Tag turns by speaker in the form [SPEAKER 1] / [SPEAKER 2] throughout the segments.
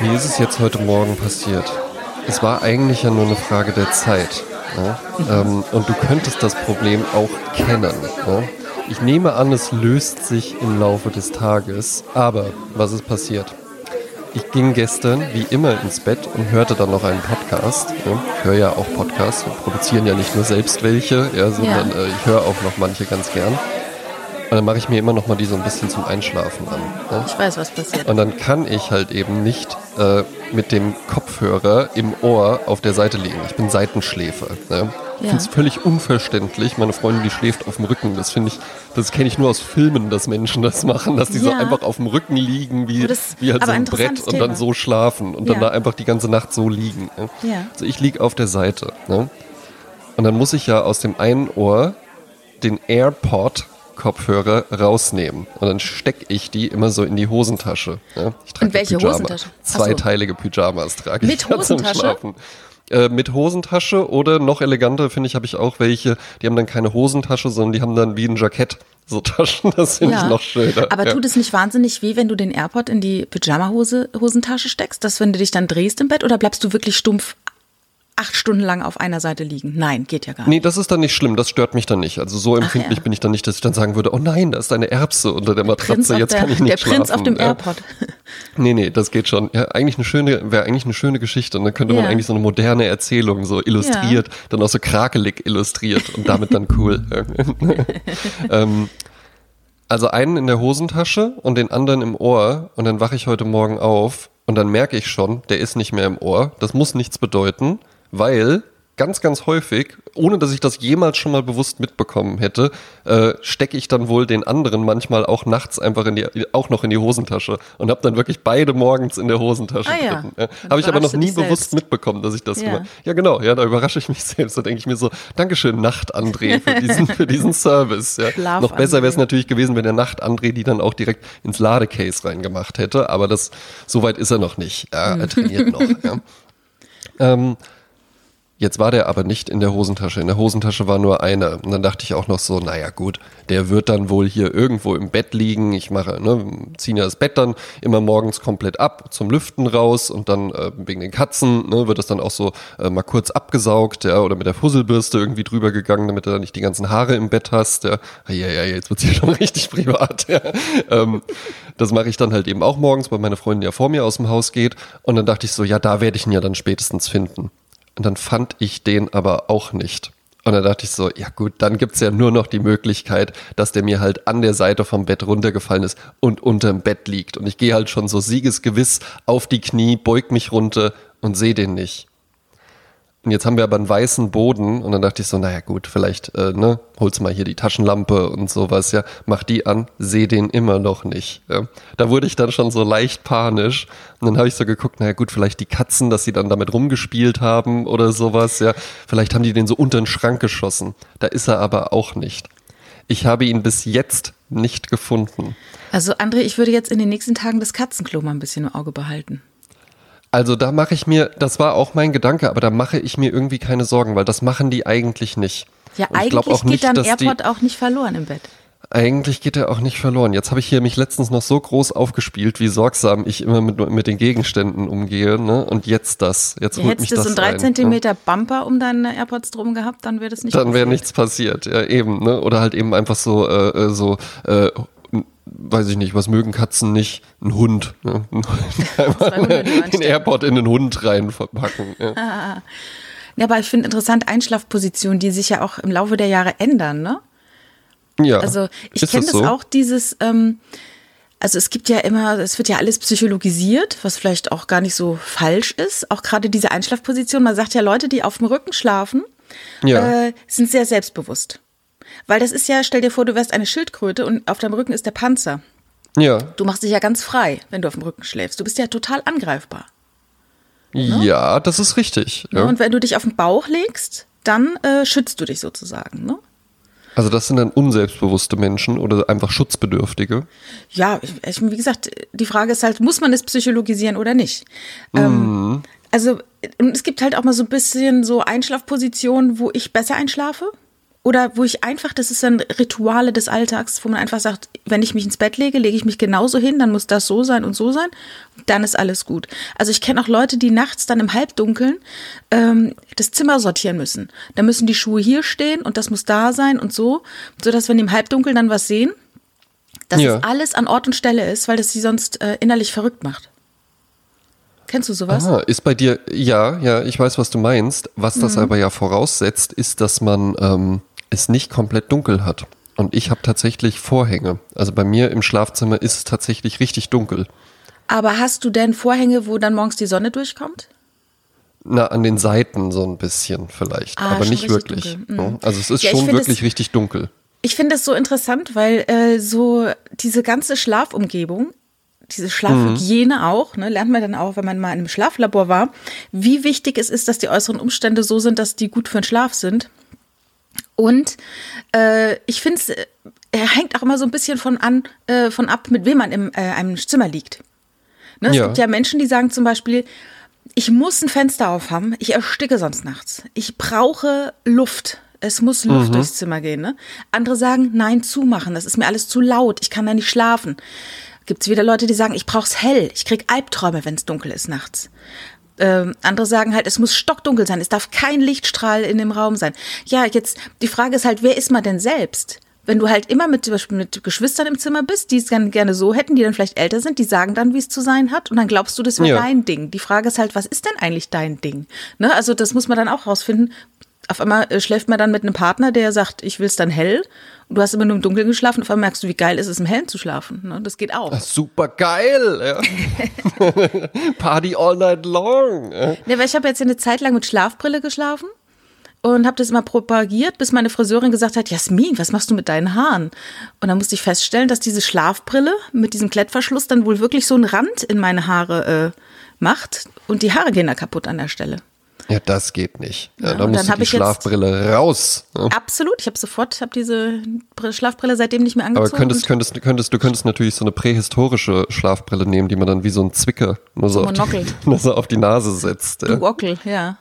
[SPEAKER 1] Wie ist es jetzt heute Morgen passiert? Es war eigentlich ja nur eine Frage der Zeit. Ja? Ähm, und du könntest das Problem auch kennen. Ja? Ich nehme an, es löst sich im Laufe des Tages. Aber was ist passiert? Ich ging gestern wie immer ins Bett und hörte dann noch einen Podcast. Ja? Ich höre ja auch Podcasts. Wir produzieren ja nicht nur selbst welche, sondern. Äh, ich höre auch noch manche ganz gern. Und dann mache ich mir immer noch mal die so ein bisschen zum Einschlafen an.
[SPEAKER 2] Ne? Ich weiß, was passiert.
[SPEAKER 1] Und dann kann ich halt eben nicht äh, mit dem Kopfhörer im Ohr auf der Seite liegen. Ich bin Seitenschläfer. Ne? Ich ja. finde es völlig unverständlich. Meine Freundin, die schläft auf dem Rücken. Das finde ich, das kenne ich nur aus Filmen, dass Menschen das machen, dass die ja. so einfach auf dem Rücken liegen, wie, das, wie halt so ein Brett und dann so schlafen und ja. dann da einfach die ganze Nacht so liegen. Ne? Ja. Also ich liege auf der Seite. Ne? Und dann muss ich ja aus dem einen Ohr den AirPod Kopfhörer rausnehmen. Und dann stecke ich die immer so in die Hosentasche. Ja, ich trage
[SPEAKER 2] Und welche
[SPEAKER 1] Pyjama.
[SPEAKER 2] Hosentasche?
[SPEAKER 1] Zweiteilige Pyjamas trage
[SPEAKER 2] Mit ich Hosentasche? zum Schlafen.
[SPEAKER 1] Äh, mit Hosentasche oder noch eleganter, finde ich, habe ich auch welche, die haben dann keine Hosentasche, sondern die haben dann wie ein Jackett so Taschen, das finde ja. ich noch schöner.
[SPEAKER 2] Aber ja. tut es nicht wahnsinnig weh, wenn du den AirPod in die Pyjama-Hosentasche steckst, dass wenn du dich dann drehst im Bett oder bleibst du wirklich stumpf acht Stunden lang auf einer Seite liegen. Nein, geht ja gar nicht.
[SPEAKER 1] Nee, das ist dann nicht schlimm, das stört mich dann nicht. Also so empfindlich ja. bin ich dann nicht, dass ich dann sagen würde, oh nein, da ist eine Erbse unter der Matratze, jetzt der, kann ich nicht
[SPEAKER 2] der
[SPEAKER 1] schlafen.
[SPEAKER 2] Der Prinz auf dem ja. AirPod.
[SPEAKER 1] Nee, nee, das geht schon. Ja, eigentlich eine schöne, wäre eigentlich eine schöne Geschichte. Und dann könnte man eigentlich so eine moderne Erzählung so illustriert, dann auch so krakelig illustriert und damit dann cool. ähm, also einen in der Hosentasche und den anderen im Ohr und dann wache ich heute Morgen auf und dann merke ich schon, der ist nicht mehr im Ohr. Das muss nichts bedeuten weil ganz, ganz häufig, ohne dass ich das jemals schon mal bewusst mitbekommen hätte, äh, stecke ich dann wohl den anderen manchmal auch nachts einfach in die, auch noch in die Hosentasche und habe dann wirklich beide morgens in der Hosentasche ah, ja. Ja. Habe ich aber noch nie bewusst mitbekommen, dass ich das ja. immer. Ja, genau, ja, da überrasche ich mich selbst. Da denke ich mir so, Dankeschön, Nacht André, für diesen, für diesen Service. Ja. Noch besser wäre es natürlich gewesen, wenn der Nacht André die dann auch direkt ins Ladecase reingemacht hätte, aber das, so weit ist er noch nicht. Ja, er trainiert noch. Ja. Ähm, Jetzt war der aber nicht in der Hosentasche. In der Hosentasche war nur einer. Und dann dachte ich auch noch so, naja gut, der wird dann wohl hier irgendwo im Bett liegen. Ich mache, ne, ziehe ja das Bett dann immer morgens komplett ab zum Lüften raus und dann äh, wegen den Katzen ne, wird das dann auch so äh, mal kurz abgesaugt, ja, oder mit der Fusselbürste irgendwie drüber gegangen, damit du da nicht die ganzen Haare im Bett hast. Ja, ja, ja jetzt wird's hier schon richtig privat. Ja. Ähm, das mache ich dann halt eben auch morgens, weil meine Freundin ja vor mir aus dem Haus geht. Und dann dachte ich so, ja, da werde ich ihn ja dann spätestens finden. Und dann fand ich den aber auch nicht. Und dann dachte ich so, ja gut, dann gibt's ja nur noch die Möglichkeit, dass der mir halt an der Seite vom Bett runtergefallen ist und unterm Bett liegt. Und ich gehe halt schon so siegesgewiss auf die Knie, beug mich runter und sehe den nicht. Und jetzt haben wir aber einen weißen Boden und dann dachte ich so, naja gut, vielleicht, äh, ne, holst mal hier die Taschenlampe und sowas, ja, mach die an, seh den immer noch nicht. Ja. Da wurde ich dann schon so leicht panisch und dann habe ich so geguckt, naja gut, vielleicht die Katzen, dass sie dann damit rumgespielt haben oder sowas, ja, vielleicht haben die den so unter den Schrank geschossen. Da ist er aber auch nicht. Ich habe ihn bis jetzt nicht gefunden.
[SPEAKER 2] Also André, ich würde jetzt in den nächsten Tagen das Katzenklo mal ein bisschen im Auge behalten.
[SPEAKER 1] Also da mache ich mir, das war auch mein Gedanke, aber da mache ich mir irgendwie keine Sorgen, weil das machen die eigentlich nicht.
[SPEAKER 2] Ja, eigentlich geht nicht, dann AirPod auch nicht verloren im Bett.
[SPEAKER 1] Eigentlich geht er auch nicht verloren. Jetzt habe ich hier mich letztens noch so groß aufgespielt, wie sorgsam ich immer mit, mit den Gegenständen umgehe. Ne? Und jetzt das. Jetzt ja, holt mich
[SPEAKER 2] das
[SPEAKER 1] so
[SPEAKER 2] einen 3 cm ne? Bumper um deine AirPods drum gehabt, dann wäre das nicht
[SPEAKER 1] Dann wäre nichts passiert, ja eben. Ne? Oder halt eben einfach so, äh, äh so äh, weiß ich nicht, was mögen Katzen nicht? Ein Hund. Ne? den AirPod in den Hund rein verpacken. Ja.
[SPEAKER 2] ja, aber ich finde interessant Einschlafpositionen, die sich ja auch im Laufe der Jahre ändern, ne?
[SPEAKER 1] Ja.
[SPEAKER 2] Also ich kenne das, so? auch, dieses, ähm, also es gibt ja immer, es wird ja alles psychologisiert, was vielleicht auch gar nicht so falsch ist. Auch gerade diese Einschlafposition, man sagt ja, Leute, die auf dem Rücken schlafen, ja. äh, sind sehr selbstbewusst. Weil das ist ja, stell dir vor, du wärst eine Schildkröte und auf deinem Rücken ist der Panzer.
[SPEAKER 1] Ja.
[SPEAKER 2] Du machst dich ja ganz frei, wenn du auf dem Rücken schläfst. Du bist ja total angreifbar.
[SPEAKER 1] Ne? Ja, das ist richtig. Ja.
[SPEAKER 2] Und wenn du dich auf den Bauch legst, dann äh, schützt du dich sozusagen. Ne?
[SPEAKER 1] Also das sind dann unselbstbewusste Menschen oder einfach Schutzbedürftige?
[SPEAKER 2] Ja, ich, wie gesagt, die Frage ist halt, muss man es psychologisieren oder nicht? Ähm, mhm. also es gibt halt auch mal so ein bisschen so Einschlafpositionen, wo ich besser einschlafe Oder wo ich einfach, das ist dann Rituale des Alltags, wo man einfach sagt, wenn ich mich ins Bett lege, lege ich mich genauso hin, dann muss das so sein und so sein, dann ist alles gut. Also ich kenne auch Leute, die nachts dann im Halbdunkeln ähm, das Zimmer sortieren müssen. Da müssen die Schuhe hier stehen und das muss da sein und so, sodass wenn die im Halbdunkeln dann was sehen, dass ja. es alles an Ort und Stelle ist, weil das sie sonst äh, innerlich verrückt macht. Kennst du sowas?
[SPEAKER 1] Ah, ist bei dir, ja, ja, ich weiß, was du meinst. Was das mhm. aber ja voraussetzt, ist, dass man ähm, es nicht komplett dunkel hat. Und ich habe tatsächlich Vorhänge. Also bei mir im Schlafzimmer ist es tatsächlich richtig dunkel.
[SPEAKER 2] Aber hast du denn Vorhänge, wo dann morgens die Sonne durchkommt?
[SPEAKER 1] Na, an den Seiten so ein bisschen vielleicht, ah, aber nicht wirklich. Mhm. Also es ist ja, schon wirklich es, richtig dunkel.
[SPEAKER 2] Ich finde es so interessant, weil äh, so diese ganze Schlafumgebung, diese Schlafhygiene mhm. auch, ne, lernt man dann auch, wenn man mal in einem Schlaflabor war, wie wichtig es ist, dass die äußeren Umstände so sind, dass die gut für den Schlaf sind. Und äh, ich finde es, er hängt auch immer so ein bisschen von an, äh, von ab, mit wem man im äh, einem Zimmer liegt. Ne, es ja. gibt ja Menschen, die sagen zum Beispiel, ich muss ein Fenster aufhaben, ich ersticke sonst nachts. Ich brauche Luft. Es muss Luft mhm. durchs Zimmer gehen. Ne? Andere sagen, nein, zumachen, das ist mir alles zu laut, ich kann da nicht schlafen. Gibt es wieder Leute, die sagen, ich brauch's hell, ich krieg Albträume, wenn es dunkel ist nachts. Ähm, andere sagen halt, es muss stockdunkel sein, es darf kein Lichtstrahl in dem Raum sein. Ja, jetzt die Frage ist halt, wer ist man denn selbst? Wenn du halt immer mit, zum Beispiel mit Geschwistern im Zimmer bist, die es dann gerne so hätten, die dann vielleicht älter sind, die sagen dann, wie es zu sein hat, und dann glaubst du, das wäre ja. dein Ding. Die Frage ist halt, was ist denn eigentlich dein Ding? Ne? Also das muss man dann auch rausfinden, auf einmal äh, schläft man dann mit einem Partner, der sagt, ich will es dann hell. Und du hast immer nur im Dunkeln geschlafen. Auf einmal merkst du, wie geil ist es, im Hellen zu schlafen. Ne? Das geht auch.
[SPEAKER 1] super geil. Ja. Party all night long.
[SPEAKER 2] Ja, weil ich habe jetzt eine Zeit lang mit Schlafbrille geschlafen und habe das immer propagiert, bis meine Friseurin gesagt hat, Jasmin, was machst du mit deinen Haaren? Und dann musste ich feststellen, dass diese Schlafbrille mit diesem Klettverschluss dann wohl wirklich so einen Rand in meine Haare äh, macht und die Haare gehen da kaputt an der Stelle.
[SPEAKER 1] Ja, das geht nicht. Ja, da muss die Schlafbrille raus.
[SPEAKER 2] Ja. Absolut. Ich habe sofort, habe diese Schlafbrille seitdem nicht mehr angezogen.
[SPEAKER 1] Aber könntest, könntest, könntest, du könntest natürlich so eine prähistorische Schlafbrille nehmen, die man dann wie so ein Zwicker nur so, auf die, nur so auf die Nase setzt.
[SPEAKER 2] Du Ockel, ja.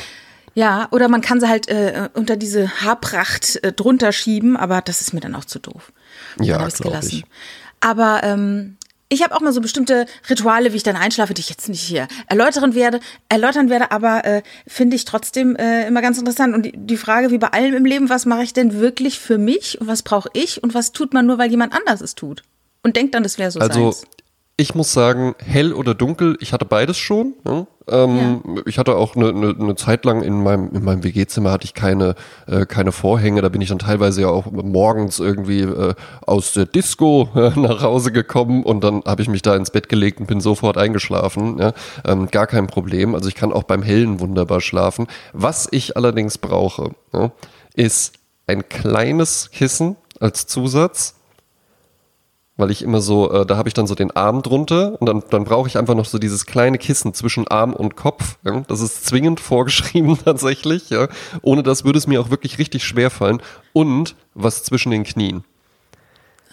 [SPEAKER 2] ja, oder man kann sie halt äh, unter diese Haarpracht äh, drunter schieben, aber das ist mir dann auch zu doof.
[SPEAKER 1] Ja, glaube ich.
[SPEAKER 2] Aber ähm, ich habe auch mal so bestimmte Rituale, wie ich dann einschlafe, die ich jetzt nicht hier erläutern werde, erläutern werde, aber äh, finde ich trotzdem äh, immer ganz interessant. Und die, die Frage, wie bei allem im Leben, was mache ich denn wirklich für mich und was brauche ich und was tut man nur, weil jemand anders es tut? Und denkt dann, das wäre so
[SPEAKER 1] Also seins. Ich muss sagen, hell oder dunkel, ich hatte beides schon. Ne? Ähm, ja. Ich hatte auch eine, eine, eine Zeit lang in meinem, in meinem WG-Zimmer hatte ich keine, äh, keine Vorhänge. Da bin ich dann teilweise ja auch morgens irgendwie äh, aus der Disco äh, nach Hause gekommen und dann habe ich mich da ins Bett gelegt und bin sofort eingeschlafen. Ja? Ähm, gar kein Problem. Also ich kann auch beim Hellen wunderbar schlafen. Was ich allerdings brauche, ja, ist ein kleines Kissen als Zusatz weil ich immer so, äh, da habe ich dann so den Arm drunter und dann, dann brauche ich einfach noch so dieses kleine Kissen zwischen Arm und Kopf. Ja? Das ist zwingend vorgeschrieben tatsächlich. Ja? Ohne das würde es mir auch wirklich richtig schwer fallen. Und was zwischen den Knien.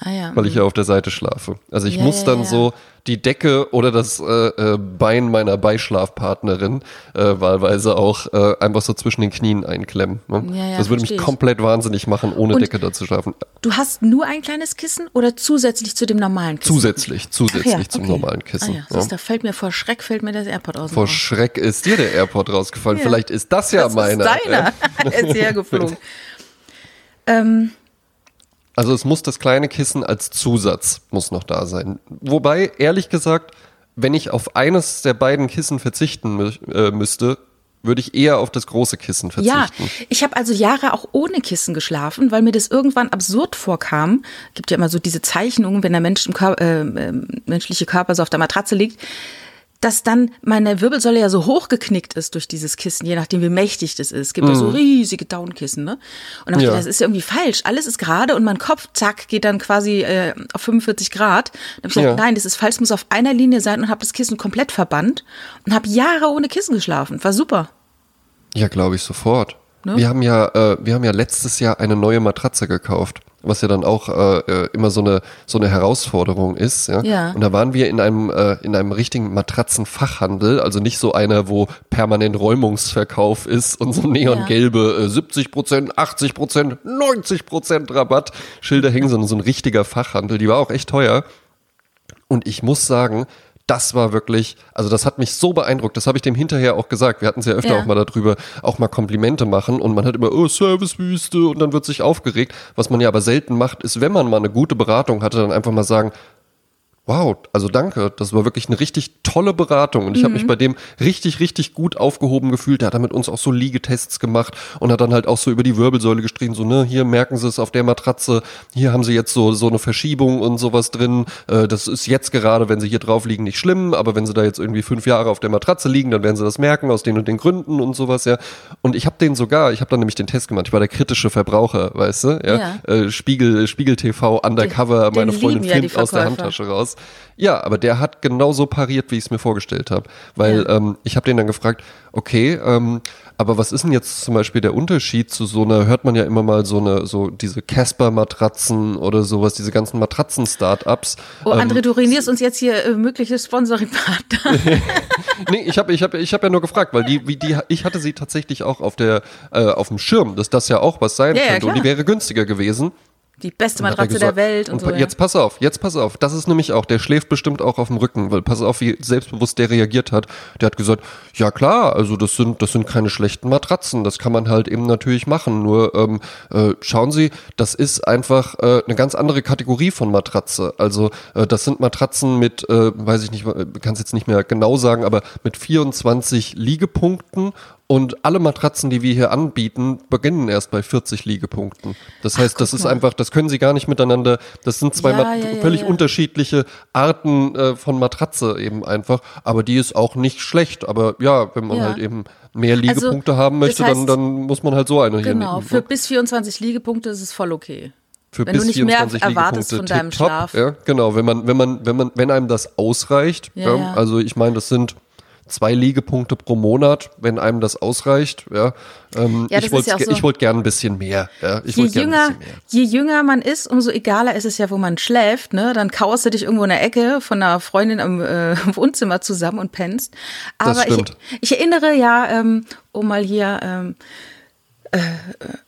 [SPEAKER 1] Ah, ja. Weil ich ja auf der Seite schlafe. Also ich ja, muss dann ja, so die Decke oder das äh, äh, Bein meiner Beischlafpartnerin äh, wahlweise auch äh, einfach so zwischen den Knien einklemmen. Ne? das würde mich komplett wahnsinnig machen, ohne Und Decke da zu schlafen.
[SPEAKER 2] Du hast nur ein kleines Kissen oder zusätzlich zu dem normalen
[SPEAKER 1] Kissen? Zusätzlich, zusätzlich zum okay. normalen Kissen.
[SPEAKER 2] Ah, ja. Da fällt mir vor Schreck fällt mir das AirPod aus.
[SPEAKER 1] Vor Schreck ist dir der AirPod rausgefallen. Vielleicht ist das ja das meiner.
[SPEAKER 2] Ist deiner. er ist hergeflogen. ähm,
[SPEAKER 1] also es muss das kleine Kissen als Zusatz muss noch da sein. Wobei, ehrlich gesagt, wenn ich auf eines der beiden Kissen verzichten mü äh, müsste, würde ich eher auf das große Kissen verzichten. Ja,
[SPEAKER 2] ich habe also Jahre auch ohne Kissen geschlafen, weil mir das irgendwann absurd vorkam. Gibt ja immer so diese Zeichnungen, wenn der Mensch im Kör äh, äh, menschliche Körper so auf der Matratze liegt dass dann meine Wirbelsäule ja so hochgeknickt ist durch dieses Kissen, je nachdem wie mächtig das ist. Es gibt mhm. ja so mhm. riesige Downkissen, ne? Und dann ja. ich, das ist irgendwie falsch. Alles ist gerade und mein Kopf, zack, geht dann quasi äh, auf 45 Grad. Dann habe ich gesagt, ja. nein, das ist falsch, es muss auf einer Linie sein und habe das Kissen komplett verbannt und habe Jahre ohne Kissen geschlafen. War super.
[SPEAKER 1] Ja, glaube ich sofort. Ne? Wir haben ja, äh, wir haben ja letztes Jahr eine neue Matratze gekauft. Was ja dann auch äh, äh, immer so eine so eine Herausforderung ist. Ja?
[SPEAKER 2] Ja.
[SPEAKER 1] Und da waren wir in einem äh, in einem richtigen Matratzenfachhandel, also nicht so einer, wo permanent Räumungsverkauf ist und so neongelbe äh, 70 Prozent, 80 Prozent, 90 Prozent Rabatt Schilder hängen, sondern so ein richtiger Fachhandel. Die war auch echt teuer. Und ich muss sagen, das war wirklich, also das hat mich so beeindruckt, das habe ich dem hinterher auch gesagt. Wir hatten es ja öfter
[SPEAKER 2] Ja.
[SPEAKER 1] auch mal darüber, auch mal Komplimente machen und man hat immer, oh, Servicewüste und dann wird sich aufgeregt. Was man ja aber selten macht, ist, wenn man mal eine gute Beratung hatte, dann einfach mal sagen, Wow, also danke. Das war wirklich eine richtig tolle Beratung und ich habe mich bei dem richtig, richtig gut aufgehoben gefühlt. Der hat dann mit uns auch so Liegetests gemacht und hat dann halt auch so über die Wirbelsäule gestrichen, so, ne, hier merken Sie es auf der Matratze, hier haben Sie jetzt so, so eine Verschiebung und sowas drin. Äh, das ist jetzt gerade, wenn Sie hier drauf liegen, nicht schlimm, aber wenn Sie da jetzt irgendwie fünf Jahre auf der Matratze liegen, dann werden Sie das merken aus den und den Gründen und sowas, ja. Und ich habe den sogar, ich habe dann nämlich den Test gemacht, ich war der kritische Verbraucher, weißt du, ja. Äh, Spiegel, Spiegel TV, Undercover,
[SPEAKER 2] Den-
[SPEAKER 1] meine
[SPEAKER 2] den
[SPEAKER 1] Freundin
[SPEAKER 2] ja
[SPEAKER 1] aus der. Handtasche raus. Ja, aber der hat genauso pariert, wie ich es mir vorgestellt habe. Weil
[SPEAKER 2] Ja.
[SPEAKER 1] ähm, ich habe den dann gefragt, okay, ähm, aber was ist denn jetzt zum Beispiel der Unterschied zu so einer, hört man ja immer mal so eine, so diese Casper-Matratzen oder sowas, diese ganzen Matratzen-Startups.
[SPEAKER 2] Oh,
[SPEAKER 1] Ähm,
[SPEAKER 2] André, du ruinierst uns jetzt hier äh, mögliche Sponsoring-Partner.
[SPEAKER 1] nee, ich habe ich hab, ich hab ja nur gefragt, weil die, wie die, ich hatte sie tatsächlich auch auf der, äh, auf dem Schirm, dass das ja auch was sein
[SPEAKER 2] Ja, ja,
[SPEAKER 1] könnte. und die wäre günstiger gewesen.
[SPEAKER 2] Die beste Matratze der
[SPEAKER 1] gesagt.
[SPEAKER 2] Welt und,
[SPEAKER 1] und
[SPEAKER 2] so. ja.
[SPEAKER 1] Jetzt pass auf, jetzt pass auf. Das ist nämlich auch, der schläft bestimmt auch auf dem Rücken, weil pass auf, wie selbstbewusst der reagiert hat. Der hat gesagt, ja klar, also das sind, das sind keine schlechten Matratzen, das kann man halt eben natürlich machen. Nur ähm, äh, schauen Sie, das ist einfach äh, eine ganz andere Kategorie von Matratze. Also äh, das sind Matratzen mit, äh, weiß ich nicht, kann es jetzt nicht mehr genau sagen, aber mit 24 Liegepunkten und alle Matratzen, die wir hier anbieten, beginnen erst bei 40 Liegepunkten. Das heißt, das
[SPEAKER 2] guck
[SPEAKER 1] ist
[SPEAKER 2] mal.
[SPEAKER 1] einfach, das können Sie gar nicht miteinander, das sind zwei
[SPEAKER 2] Ja, ja, ja,
[SPEAKER 1] völlig unterschiedliche Arten äh, von Matratze eben einfach. Aber die ist auch nicht schlecht. Aber ja, wenn man halt eben mehr Liegepunkte haben
[SPEAKER 2] das
[SPEAKER 1] möchte, dann,
[SPEAKER 2] heißt-
[SPEAKER 1] dann muss man halt so eine hier
[SPEAKER 2] Genau,
[SPEAKER 1] nehmen.
[SPEAKER 2] für
[SPEAKER 1] ne?
[SPEAKER 2] bis 24 Liegepunkte ist es voll okay.
[SPEAKER 1] Für
[SPEAKER 2] wenn du nicht mehr erwartest von deinem. Schlaf.
[SPEAKER 1] Ja, genau, wenn man, wenn man, wenn man, wenn einem das ausreicht,
[SPEAKER 2] ja,
[SPEAKER 1] ja. also ich meine, das sind zwei Liegepunkte pro Monat, wenn einem das ausreicht, ja. Ähm,
[SPEAKER 2] Ja, das
[SPEAKER 1] ich wollte
[SPEAKER 2] ja so-
[SPEAKER 1] ich wollte gern ein bisschen mehr, ja. Ich
[SPEAKER 2] Je jünger,
[SPEAKER 1] mehr.
[SPEAKER 2] je jünger man ist, umso egaler ist es ja, wo man schläft. Ne? Dann kauerst du dich irgendwo in der Ecke von einer Freundin am äh, Wohnzimmer zusammen und pennst. Aber ich,
[SPEAKER 1] stimmt.
[SPEAKER 2] ich erinnere ja, ähm, um mal hier ähm, äh,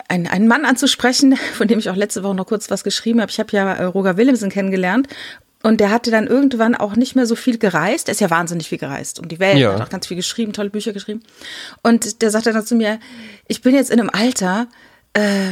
[SPEAKER 2] einen, einen Mann anzusprechen, von dem ich auch letzte Woche noch kurz was geschrieben habe. Ich habe ja äh, Roger Willemsen kennengelernt. Und der hatte dann irgendwann auch nicht mehr so viel gereist. Er ist ja wahnsinnig viel gereist um die Welt,
[SPEAKER 1] Ja.
[SPEAKER 2] hat auch ganz viel geschrieben, tolle Bücher geschrieben. Und der sagte dann zu mir, ich bin jetzt in einem Alter, äh,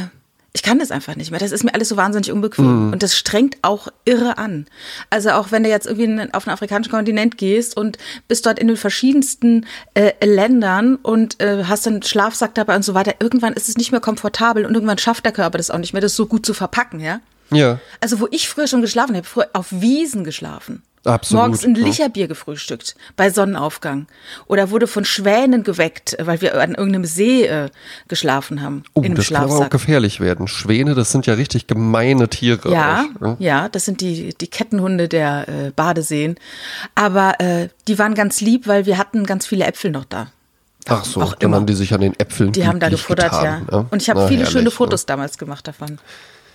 [SPEAKER 2] ich kann das einfach nicht mehr. Das ist mir alles so wahnsinnig unbequem. Und das strengt auch irre an. Also auch wenn du jetzt irgendwie auf den afrikanischen Kontinent gehst und bist dort in den verschiedensten äh, Ländern und äh, hast einen Schlafsack dabei und so weiter, irgendwann ist es nicht mehr komfortabel und irgendwann schafft der Körper das auch nicht mehr, das so gut zu verpacken, ja?
[SPEAKER 1] Ja,
[SPEAKER 2] Also wo ich früher schon geschlafen habe, früher auf Wiesen geschlafen.
[SPEAKER 1] Absolut,
[SPEAKER 2] Morgens ein. Licherbier gefrühstückt bei Sonnenaufgang. Oder wurde von Schwänen geweckt, weil wir an irgendeinem See äh, geschlafen haben.
[SPEAKER 1] oh,
[SPEAKER 2] in
[SPEAKER 1] das kann aber auch
[SPEAKER 2] Schlafsack.
[SPEAKER 1] gefährlich werden. Schwäne, das sind ja richtig gemeine Tiere.
[SPEAKER 2] Ja,
[SPEAKER 1] auch, ne?
[SPEAKER 2] ja, das sind die, die Kettenhunde der äh, Badeseen. Aber äh, die waren ganz lieb, weil wir hatten ganz viele Äpfel noch da.
[SPEAKER 1] Ach so,
[SPEAKER 2] auch
[SPEAKER 1] dann
[SPEAKER 2] immer.
[SPEAKER 1] haben die sich an den Äpfeln
[SPEAKER 2] Die haben da gefuttert,
[SPEAKER 1] getan,
[SPEAKER 2] ja. Und ich habe viele
[SPEAKER 1] herrlich,
[SPEAKER 2] schöne
[SPEAKER 1] ne?
[SPEAKER 2] Fotos damals gemacht davon.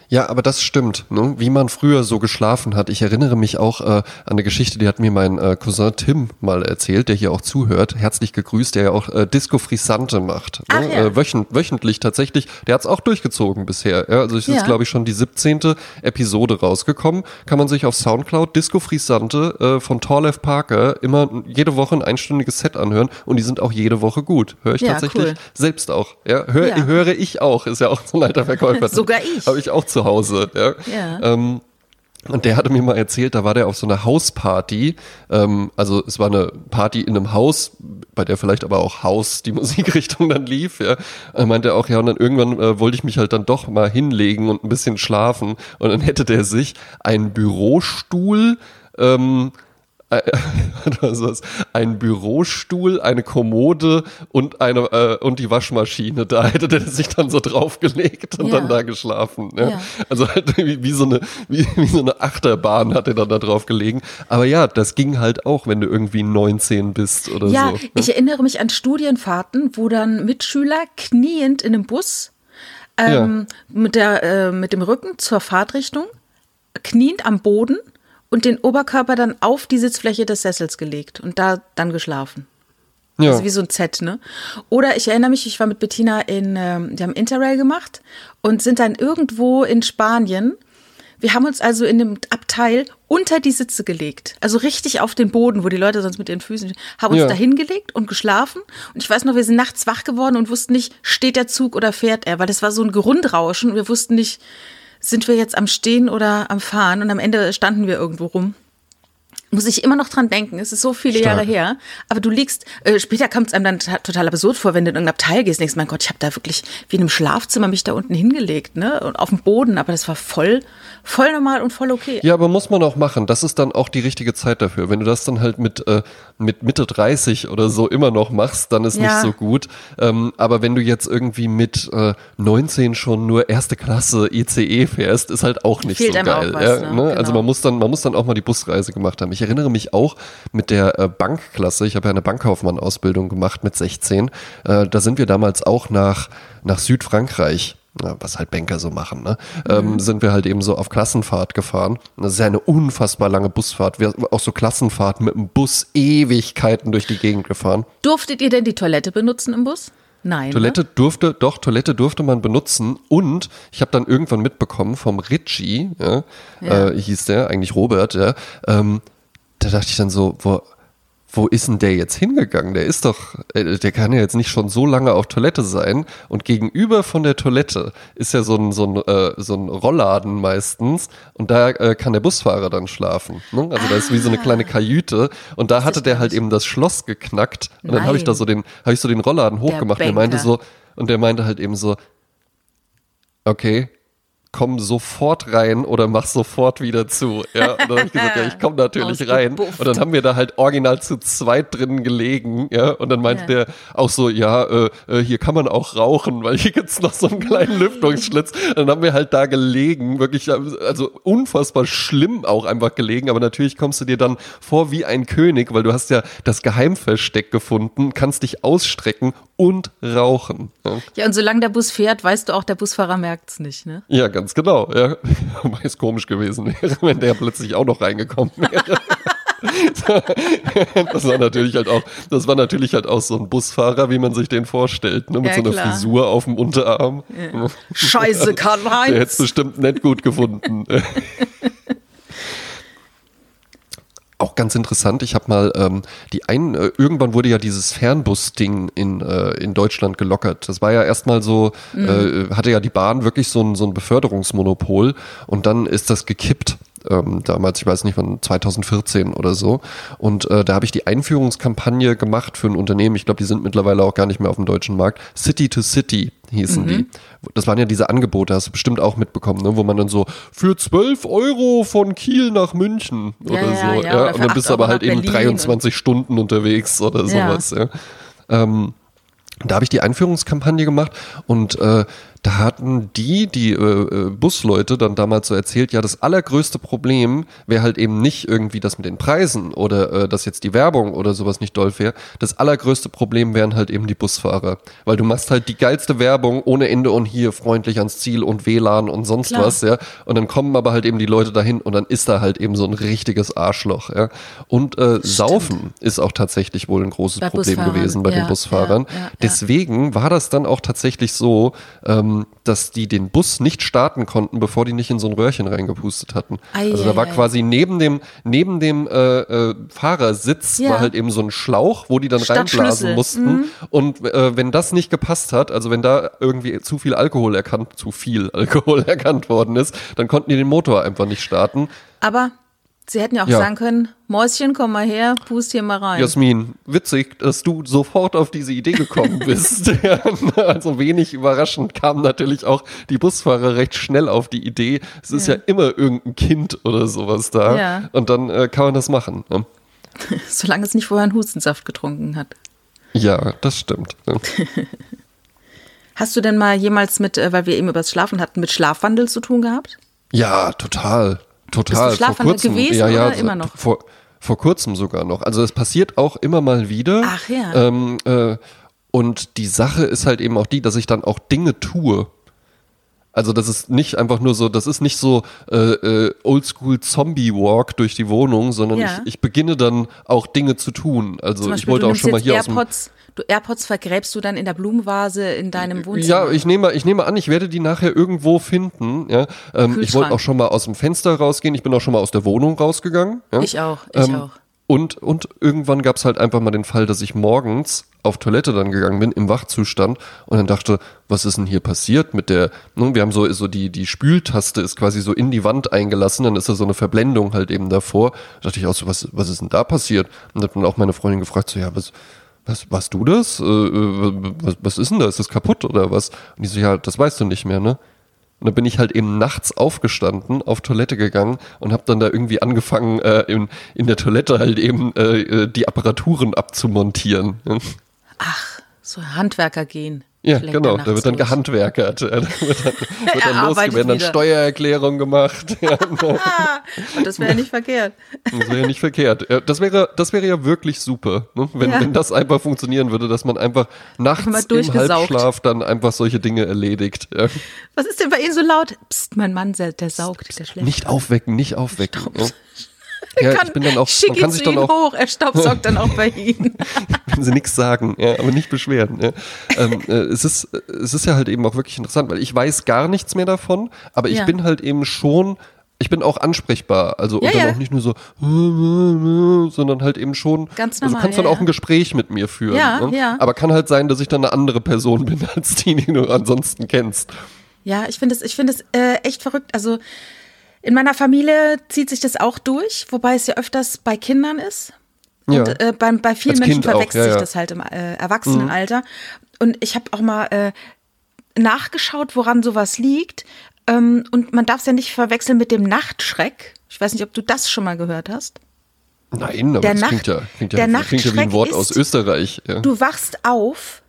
[SPEAKER 1] Ja, aber das stimmt, ne? wie man früher so geschlafen hat. Ich erinnere mich auch äh, an eine Geschichte, die hat mir mein äh, Cousin Tim mal erzählt, der hier auch zuhört. Herzlich gegrüßt, der ja auch äh, Disco Frisante macht.
[SPEAKER 2] Ach
[SPEAKER 1] Ne?
[SPEAKER 2] ja.
[SPEAKER 1] Äh, wöchent, wöchentlich tatsächlich. Der hat's auch durchgezogen bisher. Ja? Also es ist,
[SPEAKER 2] Ja.
[SPEAKER 1] glaube ich, schon die 17. Episode rausgekommen. Kann man sich auf Soundcloud Disco Frisante äh, von Torlev Parker immer jede Woche ein einstündiges Set anhören und die sind auch jede Woche gut. Höre ich
[SPEAKER 2] Ja,
[SPEAKER 1] tatsächlich
[SPEAKER 2] cool.
[SPEAKER 1] selbst auch. Ja? Hör. Höre ich auch. Ist ja auch so ein alter Verkäufer.
[SPEAKER 2] Sogar ich.
[SPEAKER 1] Habe ich auch zu Hause. Ja.
[SPEAKER 2] Ja.
[SPEAKER 1] Ähm, und der hatte mir mal erzählt, da war der auf so einer Hausparty. Ähm, also es war eine Party in einem Haus, bei der vielleicht aber auch Haus die Musikrichtung dann lief. Ja. Er meinte auch, ja, und dann irgendwann äh, wollte ich mich halt dann doch mal hinlegen und ein bisschen schlafen. Und dann hätte der sich einen Bürostuhl ähm, äh? ein Bürostuhl, eine Kommode und eine äh, und die Waschmaschine. Da hätte der sich dann so draufgelegt und
[SPEAKER 2] Ja.
[SPEAKER 1] dann da geschlafen. Ne?
[SPEAKER 2] Ja.
[SPEAKER 1] Also halt wie, wie so eine wie, wie so eine Achterbahn hat er dann da drauf gelegen. Aber ja, das ging halt auch, wenn du irgendwie 19 bist oder
[SPEAKER 2] Ja,
[SPEAKER 1] so. ne?
[SPEAKER 2] ich erinnere mich an Studienfahrten, wo dann Mitschüler kniend in einem Bus ähm, ja. mit, der, äh, mit dem Rücken zur Fahrtrichtung, kniend am Boden und den Oberkörper dann auf die Sitzfläche des Sessels gelegt und da dann geschlafen. Ja. Also wie so ein Z, ne? Oder ich erinnere mich, ich war mit Bettina in, ähm, die haben Interrail gemacht und sind dann irgendwo in Spanien. Wir haben uns also in dem Abteil unter die Sitze gelegt. Also richtig auf den Boden, wo die Leute sonst mit ihren Füßen, haben uns ja. da hingelegt und geschlafen. Und ich weiß noch, wir sind nachts wach geworden und wussten nicht, steht der Zug oder fährt er, weil das war so ein Grundrauschen und wir wussten nicht, sind wir jetzt am Stehen oder am Fahren und am Ende standen wir irgendwo rum muss ich immer noch dran denken. Es ist so viele Stark. Jahre her. Aber du liegst, äh, später kommt es einem dann total absurd vor, wenn du in irgendein Abteil gehst und denkst, mein Gott, ich habe da wirklich wie in einem Schlafzimmer mich da unten hingelegt, ne? Und auf dem Boden. Aber das war voll, voll normal und voll okay.
[SPEAKER 1] Ja, aber muss man auch machen. Das ist dann auch die richtige Zeit dafür. Wenn du das dann halt mit, äh, mit Mitte 30 oder so immer noch machst, dann ist ja. nicht so gut. Ähm, aber wenn du jetzt irgendwie mit äh, 19 schon nur erste Klasse ICE fährst, ist halt auch nicht Fehlt so geil. Was, ja, ne? Ne? Also genau. Also man muss dann, man muss dann auch mal die Busreise gemacht haben. Ich erinnere mich auch mit der äh, Bankklasse, ich habe ja eine Bankkaufmann-Ausbildung gemacht mit 16, äh, da sind wir damals auch nach, nach Südfrankreich was halt Banker so machen, ne? Ähm, mhm. Ähm, sind wir halt eben so auf Klassenfahrt gefahren. Das ist ja eine unfassbar lange Busfahrt. Wir auch so Klassenfahrten mit dem Bus Ewigkeiten durch die Gegend gefahren.
[SPEAKER 2] Durftet ihr denn die Toilette benutzen im Bus? Nein.
[SPEAKER 1] Toilette ne? durfte, doch, Toilette durfte man benutzen und ich habe dann irgendwann mitbekommen vom Ritchie, ja, ja. Äh, hieß der, eigentlich Robert, ja, ähm, da dachte ich dann so, wo, wo ist denn der jetzt hingegangen? Der ist doch, äh, der kann ja jetzt nicht schon so lange auf Toilette sein. Und gegenüber von der Toilette ist ja so ein, so ein, äh, so ein Rollladen meistens. Und da äh, kann der Busfahrer dann schlafen. Ne? Also ah. da ist wie so eine kleine ah. Kajüte. Und da hatte der halt eben das Schloss geknackt. Und Nein. dann habe ich da so den, habe ich so den Rollladen hochgemacht. Der und der meinte so, und der meinte halt eben so, okay, komm sofort rein oder mach sofort wieder zu. Ja, und dann habe ich gesagt, ja, ich komme natürlich rein. Und dann haben wir da halt original zu zweit drin gelegen, ja, und dann meinte ja. der auch so, ja, äh, äh, hier kann man auch rauchen, weil hier gibt's noch so einen kleinen Lüftungsschlitz. Dann haben wir halt da gelegen, wirklich, also unfassbar schlimm auch einfach gelegen, aber natürlich kommst du dir dann vor wie ein König, weil du hast ja das Geheimversteck gefunden, kannst dich ausstrecken und rauchen.
[SPEAKER 2] Ja, ja und solange der Bus fährt, weißt du auch, der Busfahrer merkt's nicht, ne?
[SPEAKER 1] Ja, ganz genau. Ja. Wobei es komisch gewesen wäre, wenn der plötzlich auch noch reingekommen wäre. das war natürlich halt auch, das war natürlich halt auch so ein Busfahrer, wie man sich den vorstellt, ne? mit ja, so einer klar. Frisur auf dem Unterarm.
[SPEAKER 2] Ja. Scheiße, Karl-Heinz.
[SPEAKER 1] Der hätte es bestimmt nicht gut gefunden. Auch ganz interessant. Ich habe mal ähm, die ein äh, irgendwann wurde ja dieses Fernbus-Ding in, äh, in Deutschland gelockert. Das war ja erstmal so, mhm. äh, hatte ja die Bahn wirklich so ein, so ein Beförderungsmonopol und dann ist das gekippt ähm, damals, ich weiß nicht, von 2014 oder so. Und äh, da habe ich die Einführungskampagne gemacht für ein Unternehmen, ich glaube, die sind mittlerweile auch gar nicht mehr auf dem deutschen Markt. City to City hießen mhm. die. Das waren ja diese Angebote, hast du bestimmt auch mitbekommen, ne? wo man dann so für 12 Euro von Kiel nach München oder ja, so. Ja, ja. Oder und dann bist du aber halt eben 23 Stunden unterwegs oder sowas. Ja. Ähm, da habe ich die Einführungskampagne gemacht und äh, da hatten die, die äh, äh, Busleute dann damals so erzählt, ja, das allergrößte Problem wäre halt eben nicht irgendwie das mit den Preisen oder äh, dass jetzt die Werbung oder sowas nicht doll wäre. Das allergrößte Problem wären halt eben die Busfahrer. Weil du machst halt die geilste Werbung ohne Ende und hier freundlich ans Ziel und WLAN und sonst Klar. was, ja. Und dann kommen aber halt eben die Leute dahin und dann ist da halt eben so ein richtiges Arschloch, ja. Und äh, Saufen ist auch tatsächlich wohl ein großes bei Problem gewesen bei ja, den Busfahrern. Ja, ja, Deswegen war das dann auch tatsächlich so, ähm, dass die den Bus nicht starten konnten, bevor die nicht in so ein Röhrchen reingepustet hatten. Ei, also da war ei, quasi neben dem, neben dem äh, äh, Fahrersitz ja. war halt eben so ein Schlauch, wo die dann reinblasen mussten. Mhm. Und äh, wenn das nicht gepasst hat, also wenn da irgendwie zu viel Alkohol erkannt, zu viel Alkohol erkannt worden ist, dann konnten die den Motor einfach nicht starten.
[SPEAKER 2] Aber Sie hätten ja auch ja. sagen können, Mäuschen, komm mal her, pust hier mal rein.
[SPEAKER 1] Jasmin, witzig, dass du sofort auf diese Idee gekommen bist. also wenig überraschend kamen natürlich auch die Busfahrer recht schnell auf die Idee. Es ist ja, ja immer irgendein Kind oder sowas da. Ja. Und dann äh, kann man das machen. Ne?
[SPEAKER 2] Solange es nicht vorher einen Hustensaft getrunken hat.
[SPEAKER 1] Ja, das stimmt. Ne?
[SPEAKER 2] Hast du denn mal jemals mit, äh, weil wir eben über das Schlafen hatten, mit Schlafwandel zu tun gehabt?
[SPEAKER 1] Ja, total. Total.
[SPEAKER 2] Bist du vor kurzem, gewesen ja, ja, oder immer noch?
[SPEAKER 1] Vor, vor kurzem sogar noch. Also es passiert auch immer mal wieder.
[SPEAKER 2] Ach ja.
[SPEAKER 1] Ähm, äh, und die Sache ist halt eben auch die, dass ich dann auch Dinge tue. Also das ist nicht einfach nur so, das ist nicht so äh, äh, Oldschool Zombie Walk durch die Wohnung, sondern
[SPEAKER 2] Ja.
[SPEAKER 1] ich, ich beginne dann auch Dinge zu tun. Also
[SPEAKER 2] Zum
[SPEAKER 1] ich
[SPEAKER 2] Beispiel,
[SPEAKER 1] wollte auch schon mal hier aus dem
[SPEAKER 2] AirPods, du AirPods vergräbst du dann in der Blumenvase in deinem Wohnzimmer.
[SPEAKER 1] Ja, ich nehme, ich nehme an, ich werde die nachher irgendwo finden. Ja? Ähm, ich wollte auch schon mal aus dem Fenster rausgehen. Ich bin auch schon mal aus der Wohnung rausgegangen. Ja?
[SPEAKER 2] Ich auch, ich
[SPEAKER 1] Ähm,
[SPEAKER 2] auch.
[SPEAKER 1] Und, und irgendwann gab es halt einfach mal den Fall, dass ich morgens auf Toilette dann gegangen bin, im Wachzustand und dann dachte, was ist denn hier passiert mit der, ne, wir haben so, so die, die Spültaste ist quasi so in die Wand eingelassen, dann ist da so eine Verblendung halt eben davor. Da dachte ich auch so, was, was ist denn da passiert? Und dann hat dann auch meine Freundin gefragt, so, ja, was, was, warst du das? Äh, äh, was, was ist denn da? Ist das kaputt oder was? Und die so, ja, das weißt du nicht mehr, ne? Und dann bin ich halt eben nachts aufgestanden, auf Toilette gegangen und habe dann da irgendwie angefangen, äh, in, in der Toilette halt eben äh, äh, die Apparaturen abzumontieren.
[SPEAKER 2] So Handwerker gehen.
[SPEAKER 1] Ja, genau. Da wird dann gehandwerkert. Da wird dann, wird dann werden dann
[SPEAKER 2] wieder.
[SPEAKER 1] Steuererklärung gemacht. Ja,
[SPEAKER 2] Ah, und das wäre ja nicht verkehrt.
[SPEAKER 1] das wäre ja nicht verkehrt. Ja, Das wäre, das wäre ja wirklich super, ne? wenn,
[SPEAKER 2] Ja.
[SPEAKER 1] wenn das einfach funktionieren würde, dass man einfach nachts im. Halbschlaf dann einfach solche Dinge erledigt.
[SPEAKER 2] Was ist denn bei Ihnen so laut? Psst, mein Mann, der, saugt, der schläft.
[SPEAKER 1] Nicht aufwecken, nicht aufwecken. Ja. Ja, ich bin dann auch, man
[SPEAKER 2] ihn
[SPEAKER 1] kann sich dann auch
[SPEAKER 2] hoch, er staubsaugt dann auch bei Ihnen.
[SPEAKER 1] wenn sie nichts sagen, ja, aber nicht beschweren. Ja. Ähm, äh, es, ist, es ist ja halt eben auch wirklich interessant, weil ich weiß gar nichts mehr davon, aber ich
[SPEAKER 2] Ja.
[SPEAKER 1] bin halt eben schon, ich bin auch ansprechbar. Also
[SPEAKER 2] Ja,
[SPEAKER 1] und dann
[SPEAKER 2] ja.
[SPEAKER 1] auch nicht nur so, sondern halt eben schon,
[SPEAKER 2] Ganz
[SPEAKER 1] also du
[SPEAKER 2] normal,
[SPEAKER 1] kannst dann
[SPEAKER 2] ja,
[SPEAKER 1] auch
[SPEAKER 2] ja.
[SPEAKER 1] ein Gespräch mit mir führen.
[SPEAKER 2] Ja,
[SPEAKER 1] ne?
[SPEAKER 2] ja.
[SPEAKER 1] Aber kann halt sein, dass ich dann eine andere Person bin als die, die du ansonsten kennst.
[SPEAKER 2] Ja, ich finde es, ich finde es äh, echt verrückt. Also in meiner Familie zieht sich das auch durch, wobei es ja öfters bei Kindern ist.
[SPEAKER 1] Ja.
[SPEAKER 2] Und äh, bei, bei vielen
[SPEAKER 1] Als
[SPEAKER 2] Menschen
[SPEAKER 1] Kind auch,
[SPEAKER 2] verwechselt
[SPEAKER 1] ja, Mhm.
[SPEAKER 2] sich
[SPEAKER 1] ja.
[SPEAKER 2] das halt im äh, Erwachsenenalter. Und ich habe auch mal äh, nachgeschaut, woran sowas liegt. Ähm, und man darf es ja nicht verwechseln mit dem Nachtschreck. Ich weiß nicht, ob du das schon mal gehört hast.
[SPEAKER 1] Nein, aber
[SPEAKER 2] Der
[SPEAKER 1] das
[SPEAKER 2] Nacht-
[SPEAKER 1] klingt ja, klingt
[SPEAKER 2] der
[SPEAKER 1] ja, klingt ja wie ein
[SPEAKER 2] Nachtschreck
[SPEAKER 1] Wort
[SPEAKER 2] ist-
[SPEAKER 1] aus Österreich. Ja.
[SPEAKER 2] Du wachst auf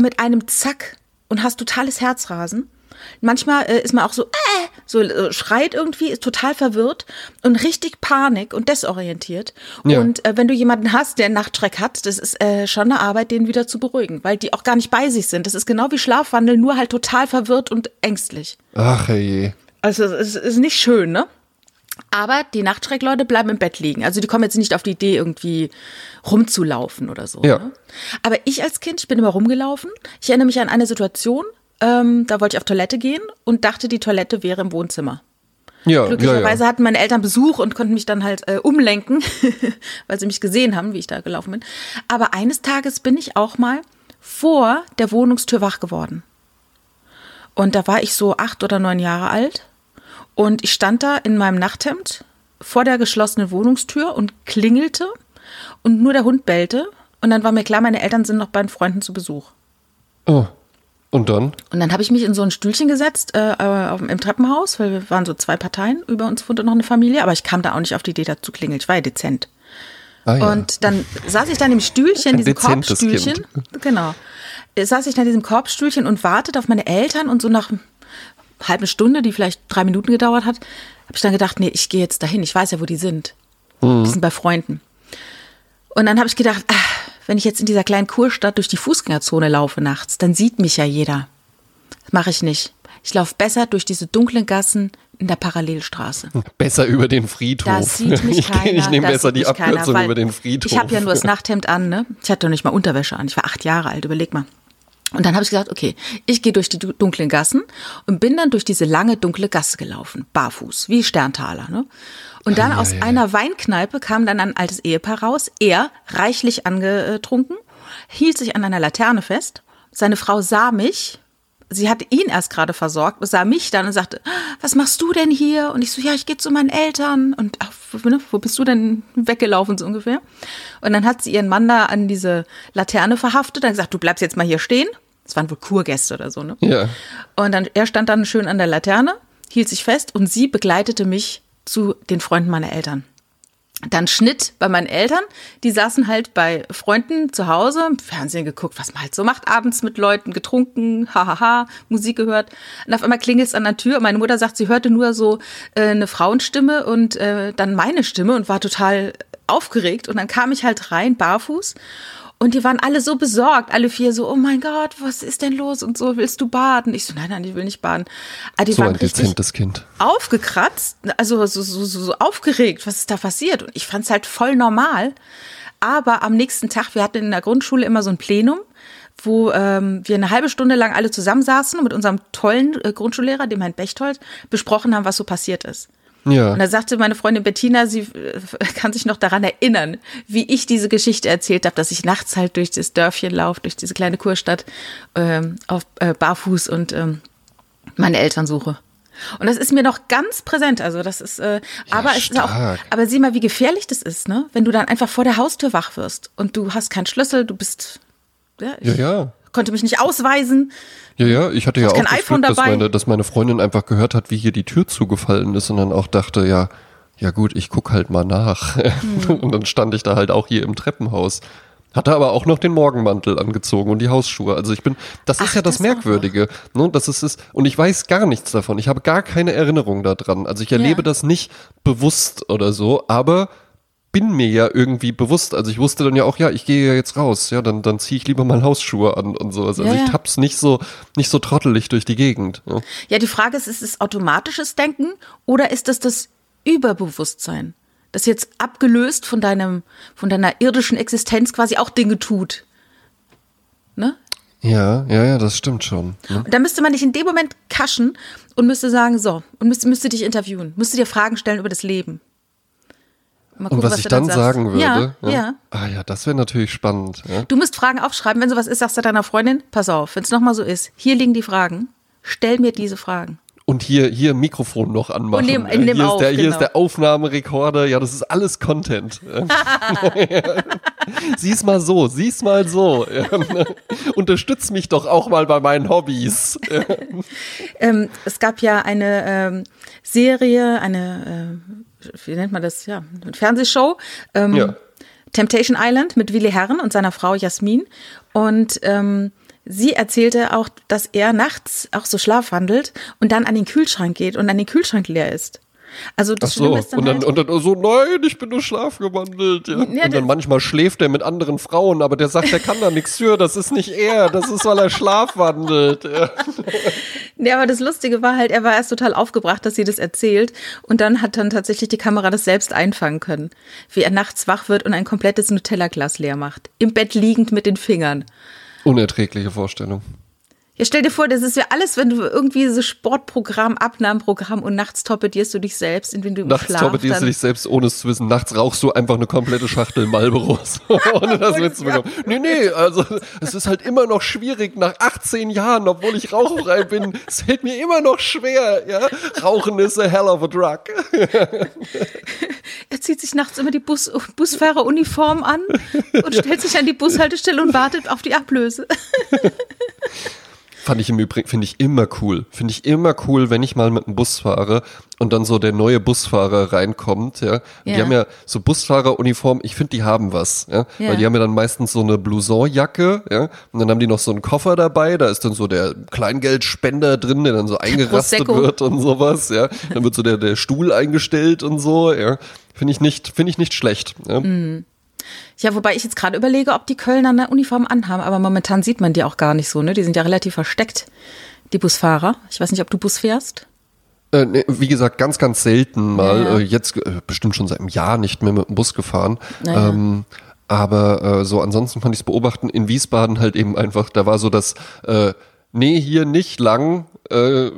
[SPEAKER 2] mit einem Zack und hast totales Herzrasen. Manchmal äh, ist man auch so, äh, so äh, schreit irgendwie, ist total verwirrt und richtig Panik und desorientiert.
[SPEAKER 1] Ja.
[SPEAKER 2] Und äh, wenn du jemanden hast, der einen Nachtschreck hat, das ist äh, schon eine Arbeit, den wieder zu beruhigen, weil die auch gar nicht bei sich sind. Das ist genau wie Schlafwandel, nur halt total verwirrt und ängstlich.
[SPEAKER 1] Ach je.
[SPEAKER 2] Also es ist nicht schön, ne? Aber die Nachtschreckleute bleiben im Bett liegen. Also die kommen jetzt nicht auf die Idee, irgendwie rumzulaufen oder so.
[SPEAKER 1] Ja.
[SPEAKER 2] Ne? Aber ich als Kind, ich bin immer rumgelaufen. Ich erinnere mich an eine Situation, ähm, da wollte ich auf Toilette gehen und dachte, die Toilette wäre im Wohnzimmer.
[SPEAKER 1] Ja, ja,
[SPEAKER 2] Glücklicherweise
[SPEAKER 1] ja.
[SPEAKER 2] hatten meine Eltern Besuch und konnten mich dann halt äh, umlenken, weil sie mich gesehen haben, wie ich da gelaufen bin. Aber eines Tages bin ich auch mal vor der Wohnungstür wach geworden. Und da war ich so acht oder neun Jahre alt. Und ich stand da in meinem Nachthemd vor der geschlossenen Wohnungstür und klingelte. Und nur der Hund bellte. Und dann war mir klar, meine Eltern sind noch bei Freunden zu Besuch.
[SPEAKER 1] Oh. Und dann?
[SPEAKER 2] Und dann habe ich mich in so ein Stühlchen gesetzt äh, äh, auf, im Treppenhaus, weil wir waren so zwei Parteien. Über uns wohnte noch eine Familie, aber ich kam da auch nicht auf die Idee, da zu klingeln. Ich war ja dezent.
[SPEAKER 1] Ah, ja.
[SPEAKER 2] Und dann saß ich dann im Stühlchen,
[SPEAKER 1] Ein
[SPEAKER 2] diesem Korbstühlchen.
[SPEAKER 1] Kind.
[SPEAKER 2] Genau. Äh, Saß ich dann in diesem Korbstühlchen und wartete auf meine Eltern und so nach einer halben Stunde, die vielleicht drei Minuten gedauert hat, habe ich dann gedacht, nee, ich gehe jetzt dahin. Ich weiß ja, wo die sind. Die sind bei Freunden. Und dann habe ich gedacht, ah, wenn ich jetzt in dieser kleinen Kurstadt durch die Fußgängerzone laufe nachts, dann sieht mich ja jeder. Das mache ich nicht. Ich laufe besser durch diese dunklen Gassen in der Parallelstraße.
[SPEAKER 1] Besser über den Friedhof.
[SPEAKER 2] Da sieht mich
[SPEAKER 1] ich,
[SPEAKER 2] keiner.
[SPEAKER 1] Ich nehme
[SPEAKER 2] da
[SPEAKER 1] besser die
[SPEAKER 2] keiner,
[SPEAKER 1] Abkürzung
[SPEAKER 2] weil
[SPEAKER 1] über den Friedhof.
[SPEAKER 2] Ich habe ja nur das Nachthemd an, ne? Ich hatte doch nicht mal Unterwäsche an. Ich war acht Jahre alt, überleg mal. Und dann habe ich gesagt, okay, ich gehe durch die du- dunklen Gassen und bin dann durch diese lange dunkle Gasse gelaufen, barfuß, wie Sterntaler. Ne? Und dann aus einer Weinkneipe kam dann ein altes Ehepaar raus, er reichlich angetrunken, hielt sich an einer Laterne fest. Seine Frau sah mich, sie hatte ihn erst gerade versorgt, sah mich dann und sagte, was machst du denn hier? Und ich so, ja, ich gehe zu meinen Eltern. Und ach, wo, ne, wo bist du denn weggelaufen so ungefähr? Und dann hat sie ihren Mann da an diese Laterne verhaftet, dann gesagt, du bleibst jetzt mal hier stehen. Das waren wohl Kurgäste oder so, ne?
[SPEAKER 1] Ja.
[SPEAKER 2] Und dann, er stand dann schön an der Laterne, hielt sich fest und sie begleitete mich zu den Freunden meiner Eltern. Dann Schnitt bei meinen Eltern. Die saßen halt bei Freunden zu Hause, Fernsehen geguckt, was man halt so macht, abends mit Leuten getrunken, hahaha, Musik gehört. Und auf einmal klingelt es an der Tür meine Mutter sagt, sie hörte nur so äh, eine Frauenstimme und äh, dann meine Stimme und war total aufgeregt. Und dann kam ich halt rein, barfuß. Und die waren alle so besorgt, alle vier so, oh mein Gott, was ist denn los und so, willst du baden? Ich so, nein, nein, ich will nicht baden. Aber die
[SPEAKER 1] so
[SPEAKER 2] waren
[SPEAKER 1] ein dezentes Kind.
[SPEAKER 2] Aufgekratzt, also so, so, so, so aufgeregt, was ist da passiert? Und ich fand es halt voll normal. Aber am nächsten Tag, wir hatten in der Grundschule immer so ein Plenum, wo ähm, wir eine halbe Stunde lang alle zusammensaßen und mit unserem tollen äh, Grundschullehrer, dem Herrn Bechtold, besprochen haben, was so passiert ist.
[SPEAKER 1] Ja.
[SPEAKER 2] Und da sagte meine Freundin Bettina, sie äh, kann sich noch daran erinnern, wie ich diese Geschichte erzählt habe, dass ich nachts halt durch das Dörfchen laufe, durch diese kleine Kurstadt ähm, auf äh, barfuß und ähm, meine Eltern suche. Und das ist mir noch ganz präsent. Also das ist, äh,
[SPEAKER 1] Ja,
[SPEAKER 2] aber es ist auch, aber sieh mal, wie gefährlich das ist, ne? Wenn du dann einfach vor der Haustür wach wirst und du hast keinen Schlüssel, du bist, ja, ich
[SPEAKER 1] Ja, ja.
[SPEAKER 2] konnte mich nicht ausweisen.
[SPEAKER 1] Ja, ja, ich hatte ja auch das Glück, dass meine, dass meine Freundin einfach gehört hat, wie hier die Tür zugefallen ist und dann auch dachte, ja, ja gut, ich guck halt mal nach.
[SPEAKER 2] Hm.
[SPEAKER 1] Und dann stand ich da halt auch hier im Treppenhaus. Hatte aber auch noch den Morgenmantel angezogen und die Hausschuhe. Also ich bin, das ist
[SPEAKER 2] Ach,
[SPEAKER 1] ja das,
[SPEAKER 2] das
[SPEAKER 1] Merkwürdige. Ne? Das ist es. Und ich weiß gar nichts davon. Ich habe gar keine Erinnerung daran. Also ich erlebe
[SPEAKER 2] Ja.
[SPEAKER 1] das nicht bewusst oder so, aber bin mir ja irgendwie bewusst. Also ich wusste dann ja auch, ja, ich gehe ja jetzt raus. Ja, dann, dann ziehe ich lieber mal Hausschuhe an und sowas. Also
[SPEAKER 2] Ja,
[SPEAKER 1] ich tapp's nicht so, nicht so trottelig durch die Gegend. Ja.
[SPEAKER 2] Ja, die Frage ist, ist es automatisches Denken oder ist das das Überbewusstsein? Das jetzt abgelöst von deinem, von deiner irdischen Existenz quasi auch Dinge tut. Ne?
[SPEAKER 1] Ja, ja, ja, das stimmt schon. Ne?
[SPEAKER 2] Und da müsste man dich in dem Moment kaschen und müsste sagen, so, und müsste, müsste dich interviewen, müsste dir Fragen stellen über das Leben. Mal
[SPEAKER 1] Und
[SPEAKER 2] gucken,
[SPEAKER 1] was ich dann
[SPEAKER 2] sagst.
[SPEAKER 1] sagen würde.
[SPEAKER 2] Ja, ja.
[SPEAKER 1] Ah ja, das wäre natürlich spannend. Ja.
[SPEAKER 2] Du musst Fragen aufschreiben. Wenn sowas ist, sagst du deiner Freundin, pass auf, wenn es nochmal so ist, hier liegen die Fragen, stell mir diese Fragen.
[SPEAKER 1] Und hier, hier Mikrofon noch anmachen.
[SPEAKER 2] Und nehm-
[SPEAKER 1] Ja,
[SPEAKER 2] nimm
[SPEAKER 1] hier,
[SPEAKER 2] auf,
[SPEAKER 1] ist der, hier
[SPEAKER 2] genau.
[SPEAKER 1] ist der Aufnahmerekorder. Ja, das ist alles Content. Ja. sieh's mal so, sieh's mal so. Ja. Unterstütz mich doch auch mal bei meinen Hobbys. Ja.
[SPEAKER 2] Ähm, es gab ja eine ähm, Serie, eine, äh, wie nennt man das, ja, eine Fernsehshow. Ähm,
[SPEAKER 1] Ja.
[SPEAKER 2] Temptation Island mit Willi Herren und seiner Frau Jasmin. Und ähm, sie erzählte auch, dass er nachts auch so schlafwandelt und dann an den Kühlschrank geht und an den Kühlschrank leer ist. Also
[SPEAKER 1] Ach
[SPEAKER 2] das
[SPEAKER 1] so,
[SPEAKER 2] Schlimme ist dann,
[SPEAKER 1] und dann,
[SPEAKER 2] halt,
[SPEAKER 1] und dann so, nein, ich bin nur schlafgewandelt. Ja.
[SPEAKER 2] Ja,
[SPEAKER 1] und dann manchmal schläft er mit anderen Frauen, aber der sagt, der kann da nichts für, das ist nicht er, das ist, weil er schlafwandelt. Ja.
[SPEAKER 2] Ja, aber das Lustige war halt, er war erst total aufgebracht, dass sie das erzählt. Und dann hat dann tatsächlich die Kamera das selbst einfangen können. Wie er nachts wach wird und ein komplettes Nutella-Glas leer macht. Im Bett liegend mit den Fingern.
[SPEAKER 1] Unerträgliche Vorstellung.
[SPEAKER 2] Ja, stell dir vor, das ist ja alles, wenn du irgendwie so Sportprogramm, Abnahmeprogramm und nachts torpedierst du dich selbst, indem du
[SPEAKER 1] Nachts
[SPEAKER 2] Schlaf
[SPEAKER 1] torpedierst du dich selbst, ohne es zu wissen. Nachts rauchst du einfach eine komplette Schachtel Marlboros, ohne das mitzubekommen. Nee, nee, also es ist halt immer noch schwierig nach 18 Jahren, obwohl ich rauchfrei bin. Es fällt mir immer noch schwer, ja. Rauchen ist a hell of a drug.
[SPEAKER 2] Er zieht sich nachts immer die Bus Busfahreruniform an und stellt sich an die Bushaltestelle und wartet auf die Ablöse.
[SPEAKER 1] Fand ich im Übrigen, finde ich immer cool. Finde ich immer cool, wenn ich mal mit dem Bus fahre und dann so der neue Busfahrer reinkommt, ja. Die
[SPEAKER 2] Ja.
[SPEAKER 1] haben ja so Busfahreruniform, ich finde, die haben was, ja?
[SPEAKER 2] Ja.
[SPEAKER 1] Weil die haben ja dann meistens so eine Blousonjacke, ja. Und dann haben die noch so einen Koffer dabei, da ist dann so der Kleingeldspender drin, der dann so eingerastet
[SPEAKER 2] Prosecco.
[SPEAKER 1] wird und sowas, ja. Dann wird so der, der Stuhl eingestellt und so, ja. Finde ich nicht, finde ich nicht schlecht, ja.
[SPEAKER 2] Mhm. Ja, wobei ich jetzt gerade überlege, ob die Kölner eine Uniform anhaben, aber momentan sieht man die auch gar nicht so, ne? Die sind ja relativ versteckt, die Busfahrer. Ich weiß nicht, ob du Bus fährst.
[SPEAKER 1] Äh, nee, wie gesagt, ganz, ganz selten mal.
[SPEAKER 2] Ja.
[SPEAKER 1] Äh, jetzt äh, bestimmt schon seit einem Jahr nicht mehr mit dem Bus gefahren.
[SPEAKER 2] Naja.
[SPEAKER 1] Ähm, aber äh, so ansonsten konnte ich es beobachten. In Wiesbaden halt eben einfach, da war so das, nee, hier nicht lang. Äh,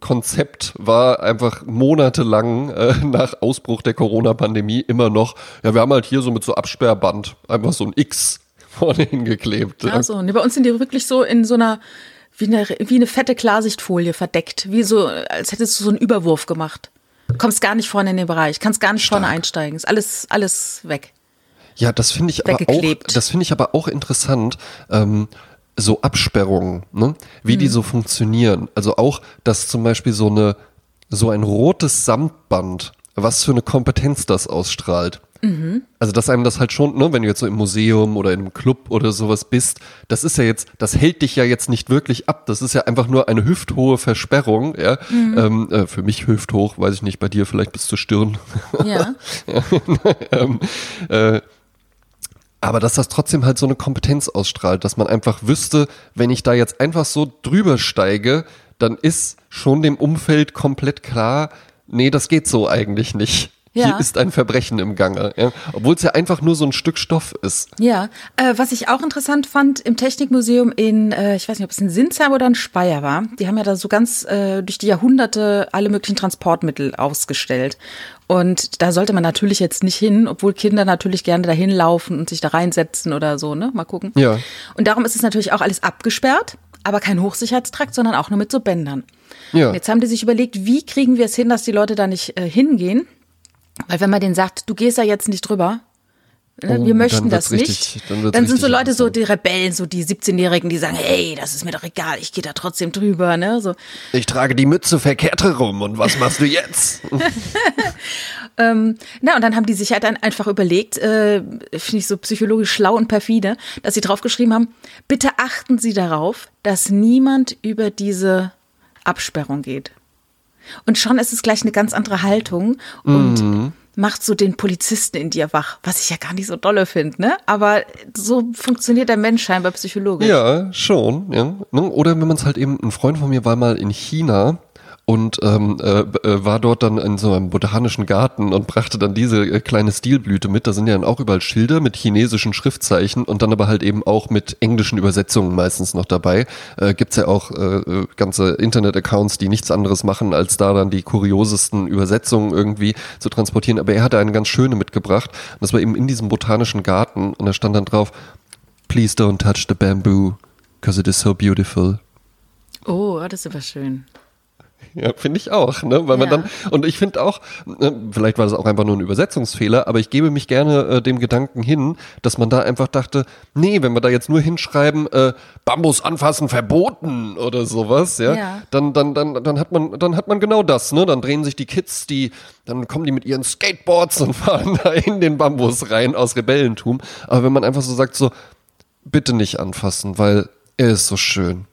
[SPEAKER 1] Konzept war einfach monatelang äh, nach Ausbruch der Corona-Pandemie immer noch, ja, wir haben halt hier so mit so Absperrband einfach so ein X vorne hingeklebt. ja.
[SPEAKER 2] Also, nee, bei uns sind die wirklich so in so einer, wie eine, wie eine fette Klarsichtfolie verdeckt. Wie so, als hättest du so einen Überwurf gemacht. Kommst gar nicht vorne in den Bereich, kannst gar nicht vorne
[SPEAKER 1] Stark.
[SPEAKER 2] einsteigen. Ist alles, alles weg.
[SPEAKER 1] Ja, das finde ich aber auch,
[SPEAKER 2] Weggeklebt.
[SPEAKER 1] das finde ich aber auch interessant. Ähm, so Absperrungen, ne? wie
[SPEAKER 2] Mhm.
[SPEAKER 1] die so funktionieren. Also auch, dass zum Beispiel so eine, so ein rotes Samtband, was für eine Kompetenz das ausstrahlt.
[SPEAKER 2] Mhm.
[SPEAKER 1] Also, dass einem das halt schon, ne, wenn du jetzt so im Museum oder in einem Club oder sowas bist, das ist ja jetzt, das hält dich ja jetzt nicht wirklich ab. Das ist ja einfach nur eine hüfthohe Versperrung, ja.
[SPEAKER 2] Mhm.
[SPEAKER 1] Ähm, äh, für mich hüfthoch, weiß ich nicht, bei dir vielleicht bis zur Stirn.
[SPEAKER 2] Ja.
[SPEAKER 1] ähm, äh, aber dass das trotzdem halt so eine Kompetenz ausstrahlt, dass man einfach wüsste, wenn ich da jetzt einfach so drüber steige, dann ist schon dem Umfeld komplett klar, nee, das geht so eigentlich nicht. Ja. Hier ist ein Verbrechen im Gange, ja? obwohl es ja einfach nur so ein Stück Stoff ist.
[SPEAKER 2] Ja, äh, was ich auch interessant fand im Technikmuseum in, äh, ich weiß nicht, ob es in Sinsheim oder in Speyer war, die haben ja da so ganz äh, durch die Jahrhunderte alle möglichen Transportmittel ausgestellt. Und da sollte man natürlich jetzt nicht hin, obwohl Kinder natürlich gerne dahin laufen und sich da reinsetzen oder so, ne? Mal gucken.
[SPEAKER 1] Ja.
[SPEAKER 2] Und darum ist es natürlich auch alles abgesperrt, aber kein Hochsicherheitstrakt, sondern auch nur mit so Bändern. Ja. Und jetzt haben die sich überlegt, wie kriegen wir es hin, dass die Leute da nicht äh, hingehen? Weil wenn man denen sagt, du gehst da jetzt nicht drüber, oh, wir möchten das richtig, nicht, dann, dann sind so Leute so die Rebellen, so die 17-Jährigen, die sagen, hey, das ist mir doch egal, ich gehe da trotzdem drüber, ne? So.
[SPEAKER 1] Ich trage die Mütze verkehrt herum und was machst du jetzt?
[SPEAKER 2] ähm, na, und dann haben die sich halt dann einfach überlegt, äh, finde ich so psychologisch schlau und perfide, dass sie draufgeschrieben haben, bitte achten Sie darauf, dass niemand über diese Absperrung geht. Und schon ist es gleich eine ganz andere Haltung und mhm. Macht so den Polizisten in dir wach, was ich ja gar nicht so dolle finde, ne? Aber so funktioniert der Mensch scheinbar psychologisch.
[SPEAKER 1] Ja, schon, ja. Ne? Oder wenn man es halt eben, ein Freund von mir war mal in China und ähm, äh, äh, war dort dann in so einem botanischen Garten und brachte dann diese äh, kleine Stilblüte mit. Da sind ja dann auch überall Schilder mit chinesischen Schriftzeichen und dann aber halt eben auch mit englischen Übersetzungen meistens noch dabei. Äh, Gibt ja auch äh, äh, ganze Internet-Accounts, die nichts anderes machen, als da dann die kuriosesten Übersetzungen irgendwie zu transportieren. Aber er hatte eine ganz schöne mitgebracht. Und das war eben in diesem botanischen Garten und da stand dann drauf, Please don't touch the bamboo, because it is so beautiful.
[SPEAKER 2] Oh, das ist aber schön.
[SPEAKER 1] Ja, finde ich auch, ne? Weil man ja. dann, und ich finde auch, ne, vielleicht war das auch einfach nur ein Übersetzungsfehler, aber ich gebe mich gerne äh, dem Gedanken hin, dass man da einfach dachte, nee, wenn wir da jetzt nur hinschreiben, äh, Bambus anfassen verboten oder sowas, ja, ja, dann, dann, dann, dann hat man, dann hat man genau das, ne? Dann drehen sich die Kids, die, dann kommen die mit ihren Skateboards und fahren da in den Bambus rein aus Rebellentum. Aber wenn man einfach so sagt, so, bitte nicht anfassen, weil er ist so schön.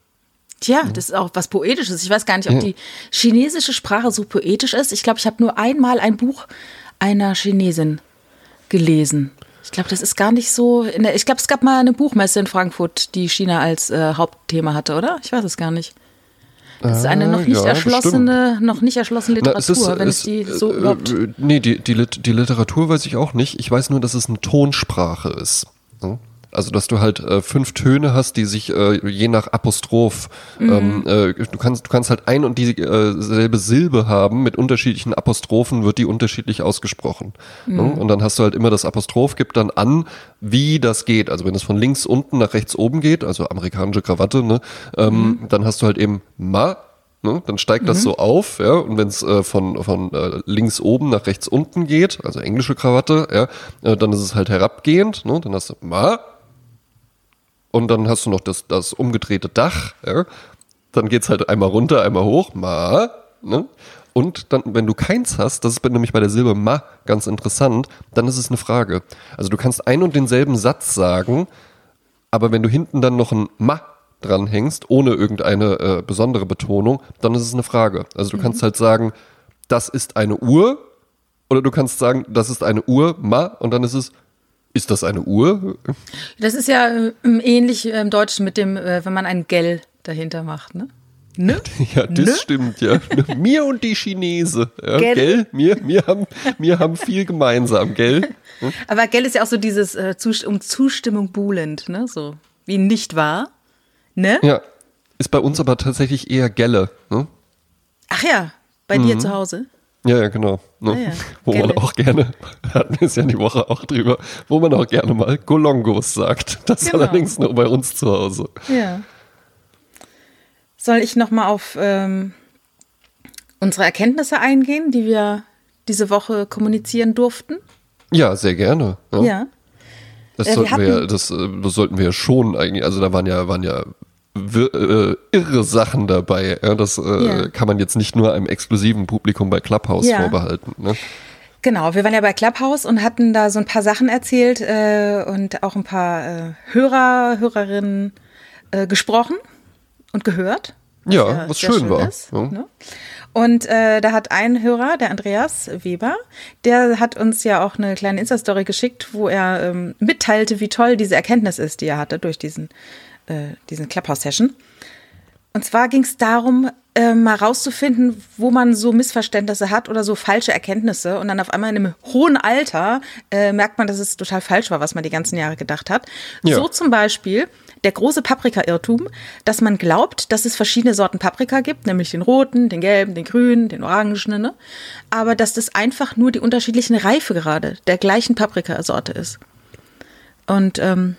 [SPEAKER 2] Tja, das ist auch was Poetisches. Ich weiß gar nicht, ob die chinesische Sprache so poetisch ist. Ich glaube, ich habe nur einmal ein Buch einer Chinesin gelesen. Ich glaube, das ist gar nicht so. Der, ich glaube, es gab mal eine Buchmesse in Frankfurt, die China als äh, Hauptthema hatte, oder? Ich weiß es gar nicht. Das ist eine noch nicht ja, erschlossene, bestimmt. noch nicht erschlossene Literatur, Na, ist, wenn es, ich die so äh, überhaupt. Äh,
[SPEAKER 1] nee, die, die, die Literatur weiß ich auch nicht. Ich weiß nur, dass es eine Tonsprache ist. Also dass du halt äh, fünf Töne hast, die sich äh, je nach Apostroph, mhm. ähm, äh, du kannst du kannst halt ein und dieselbe äh, Silbe haben mit unterschiedlichen Apostrophen wird die unterschiedlich ausgesprochen. Mhm. Ne? Und dann hast du halt immer das Apostroph gibt dann an, wie das geht. Also wenn es von links unten nach rechts oben geht, also amerikanische Krawatte, ne, ähm, mhm. dann hast du halt eben ma Ne? Dann steigt das mhm. so auf, ja, und wenn es äh, von, von äh, links oben nach rechts unten geht, also englische Krawatte, ja, äh, dann ist es halt herabgehend, ne? dann hast du ma, und dann hast du noch das, das umgedrehte Dach. Ja? Dann geht's halt einmal runter, einmal hoch. Ma. Ne? Und dann, wenn du keins hast, das ist nämlich bei der Silbe ma ganz interessant, dann ist es eine Frage. Also du kannst ein und denselben Satz sagen, aber wenn du hinten dann noch ein ma dranhängst, ohne irgendeine äh, besondere Betonung, dann ist es eine Frage. Also du mhm. kannst halt sagen, das ist eine Uhr, oder du kannst sagen, das ist eine Uhr, ma, und dann ist es ist das eine Uhr?
[SPEAKER 2] Das ist ja äh, ähnlich im Deutschen mit dem, äh, wenn man ein Gell dahinter macht, ne?
[SPEAKER 1] Ne? Ja, das ne? stimmt, ja. mir und die Chinese. Ja, gell? gell? Wir, wir, haben, wir haben viel gemeinsam, gell?
[SPEAKER 2] Hm? Aber gell ist ja auch so dieses äh, um Zustimmung buhlend, ne? So wie nicht wahr, ne?
[SPEAKER 1] Ja. Ist bei uns aber tatsächlich eher Gelle, ne?
[SPEAKER 2] Ach ja, bei mhm. dir zu Hause?
[SPEAKER 1] Ja, ja, genau. Ne? Ah, ja. Wo Gelle. man auch gerne, hatten wir es ja die Woche auch drüber, wo man auch gerne mal Golongos sagt. Das genau. allerdings nur bei uns zu Hause.
[SPEAKER 2] Ja. Soll ich nochmal auf ähm, unsere Erkenntnisse eingehen, die wir diese Woche kommunizieren durften?
[SPEAKER 1] Ja, sehr gerne.
[SPEAKER 2] Ja. ja.
[SPEAKER 1] Das, äh, sollten wir, wir das, äh, das sollten wir schon eigentlich, also da waren ja, waren ja äh, irre Sachen dabei. Ja, das äh, ja. kann man jetzt nicht nur einem exklusiven Publikum bei Clubhouse ja. vorbehalten. Ne?
[SPEAKER 2] Genau, wir waren ja bei Clubhouse und hatten da so ein paar Sachen erzählt äh, und auch ein paar äh, Hörer, Hörerinnen äh, gesprochen und gehört.
[SPEAKER 1] Was ja, ja, was schön, schön war. Ist, ja. ne?
[SPEAKER 2] Und äh, da hat ein Hörer, der Andreas Weber, der hat uns ja auch eine kleine Insta-Story geschickt, wo er ähm, mitteilte, wie toll diese Erkenntnis ist, die er hatte durch diesen, äh, diesen Clubhouse-Session. Und zwar ging es darum, äh, mal rauszufinden, wo man so Missverständnisse hat oder so falsche Erkenntnisse. Und dann auf einmal in einem hohen Alter äh, merkt man, dass es total falsch war, was man die ganzen Jahre gedacht hat. Ja. So zum Beispiel der große Paprika-Irrtum, dass man glaubt, dass es verschiedene Sorten Paprika gibt, nämlich den roten, den gelben, den grünen, den orangenen, ne? aber dass das einfach nur die unterschiedlichen Reifegrade der gleichen Paprikasorte ist. Und ähm,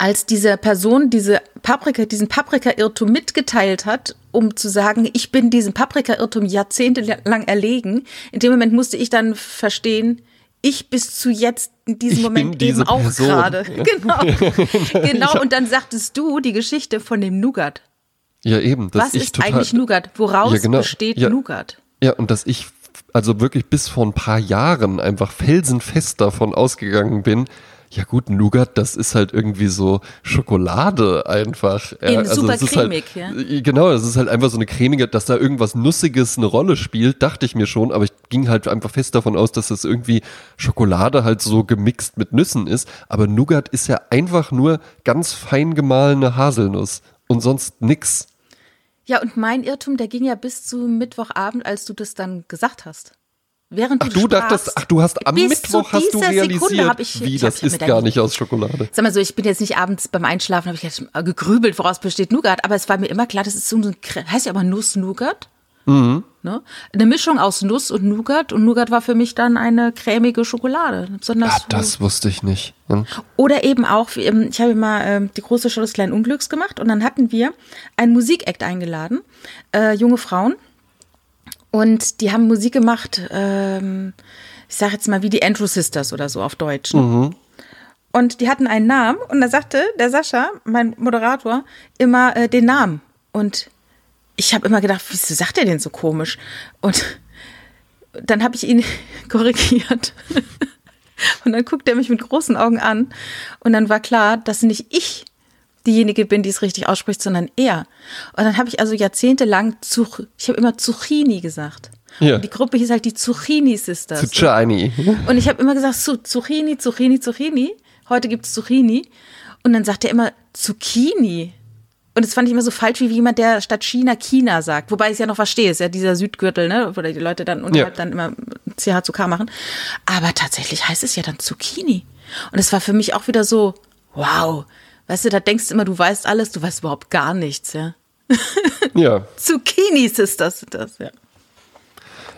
[SPEAKER 2] als diese Person diese Paprika, diesen Paprika-Irrtum mitgeteilt hat, um zu sagen, ich bin diesem Paprika-Irrtum jahrzehntelang erlegen, in dem Moment musste ich dann verstehen, ich bis zu jetzt in diesem ich Moment eben auch gerade. Genau. genau. Und dann sagtest du die Geschichte von dem Nougat.
[SPEAKER 1] Ja, eben.
[SPEAKER 2] Was ist eigentlich Nougat? Woraus ja, genau. besteht ja, Nougat?
[SPEAKER 1] Ja, und dass ich also wirklich bis vor ein paar Jahren einfach felsenfest davon ausgegangen bin, ja gut, Nougat, das ist halt irgendwie so Schokolade einfach.
[SPEAKER 2] Ja, also super cremig,
[SPEAKER 1] halt, ja. Genau, das ist halt einfach so eine cremige, dass da irgendwas Nussiges eine Rolle spielt, dachte ich mir schon, aber ich ging halt einfach fest davon aus, dass das irgendwie Schokolade halt so gemixt mit Nüssen ist. Aber Nougat ist ja einfach nur ganz fein gemahlene Haselnuss und sonst nix.
[SPEAKER 2] Ja, und mein Irrtum, der ging ja bis zu Mittwochabend, als du das dann gesagt hast. Während
[SPEAKER 1] ach, du, du dachtest, ach, du hast am Mittwoch hast du realisiert, ich, wie, das ist gar nicht aus Schokolade.
[SPEAKER 2] Sag mal so, ich bin jetzt nicht abends beim Einschlafen, habe ich jetzt gegrübelt, woraus besteht Nougat, aber es war mir immer klar, das ist so ein, heißt ja aber Nuss-Nougat. Mhm. Ne? Eine Mischung aus Nuss und Nougat und Nougat war für mich dann eine cremige Schokolade.
[SPEAKER 1] Besonders ah, das wusste ich nicht. Ja.
[SPEAKER 2] Oder eben auch, ähm, ich habe mal ähm, die große Show des kleinen Unglücks gemacht und dann hatten wir einen Musikakt eingeladen, äh, junge Frauen und die haben Musik gemacht, ähm, ich sage jetzt mal wie die Andrew Sisters oder so auf Deutsch. Ne? Mhm. Und die hatten einen Namen und da sagte der Sascha, mein Moderator, immer äh, den Namen. Und ich habe immer gedacht, wieso sagt er den so komisch? Und dann habe ich ihn korrigiert. und dann guckt er mich mit großen Augen an. Und dann war klar, dass nicht ich diejenige bin, die es richtig ausspricht, sondern er. Und dann habe ich also jahrzehntelang, Zuch ich habe immer Zucchini gesagt. Ja. Und die Gruppe hieß halt die Zucchini Sisters.
[SPEAKER 1] Zucchini.
[SPEAKER 2] Und ich habe immer gesagt, Zucchini, Zucchini, Zucchini. Heute gibt es Zucchini. Und dann sagt er immer Zucchini. Und das fand ich immer so falsch, wie jemand, der statt China China sagt. Wobei ich es ja noch verstehe, ist ja dieser Südgürtel, ne, wo die Leute dann unterhalb ja. dann immer CH zu K machen. Aber tatsächlich heißt es ja dann Zucchini. Und es war für mich auch wieder so, wow, Weißt du, da denkst du immer, du weißt alles, du weißt überhaupt gar nichts, ja.
[SPEAKER 1] Ja.
[SPEAKER 2] Zucchinis ist das, das, ja.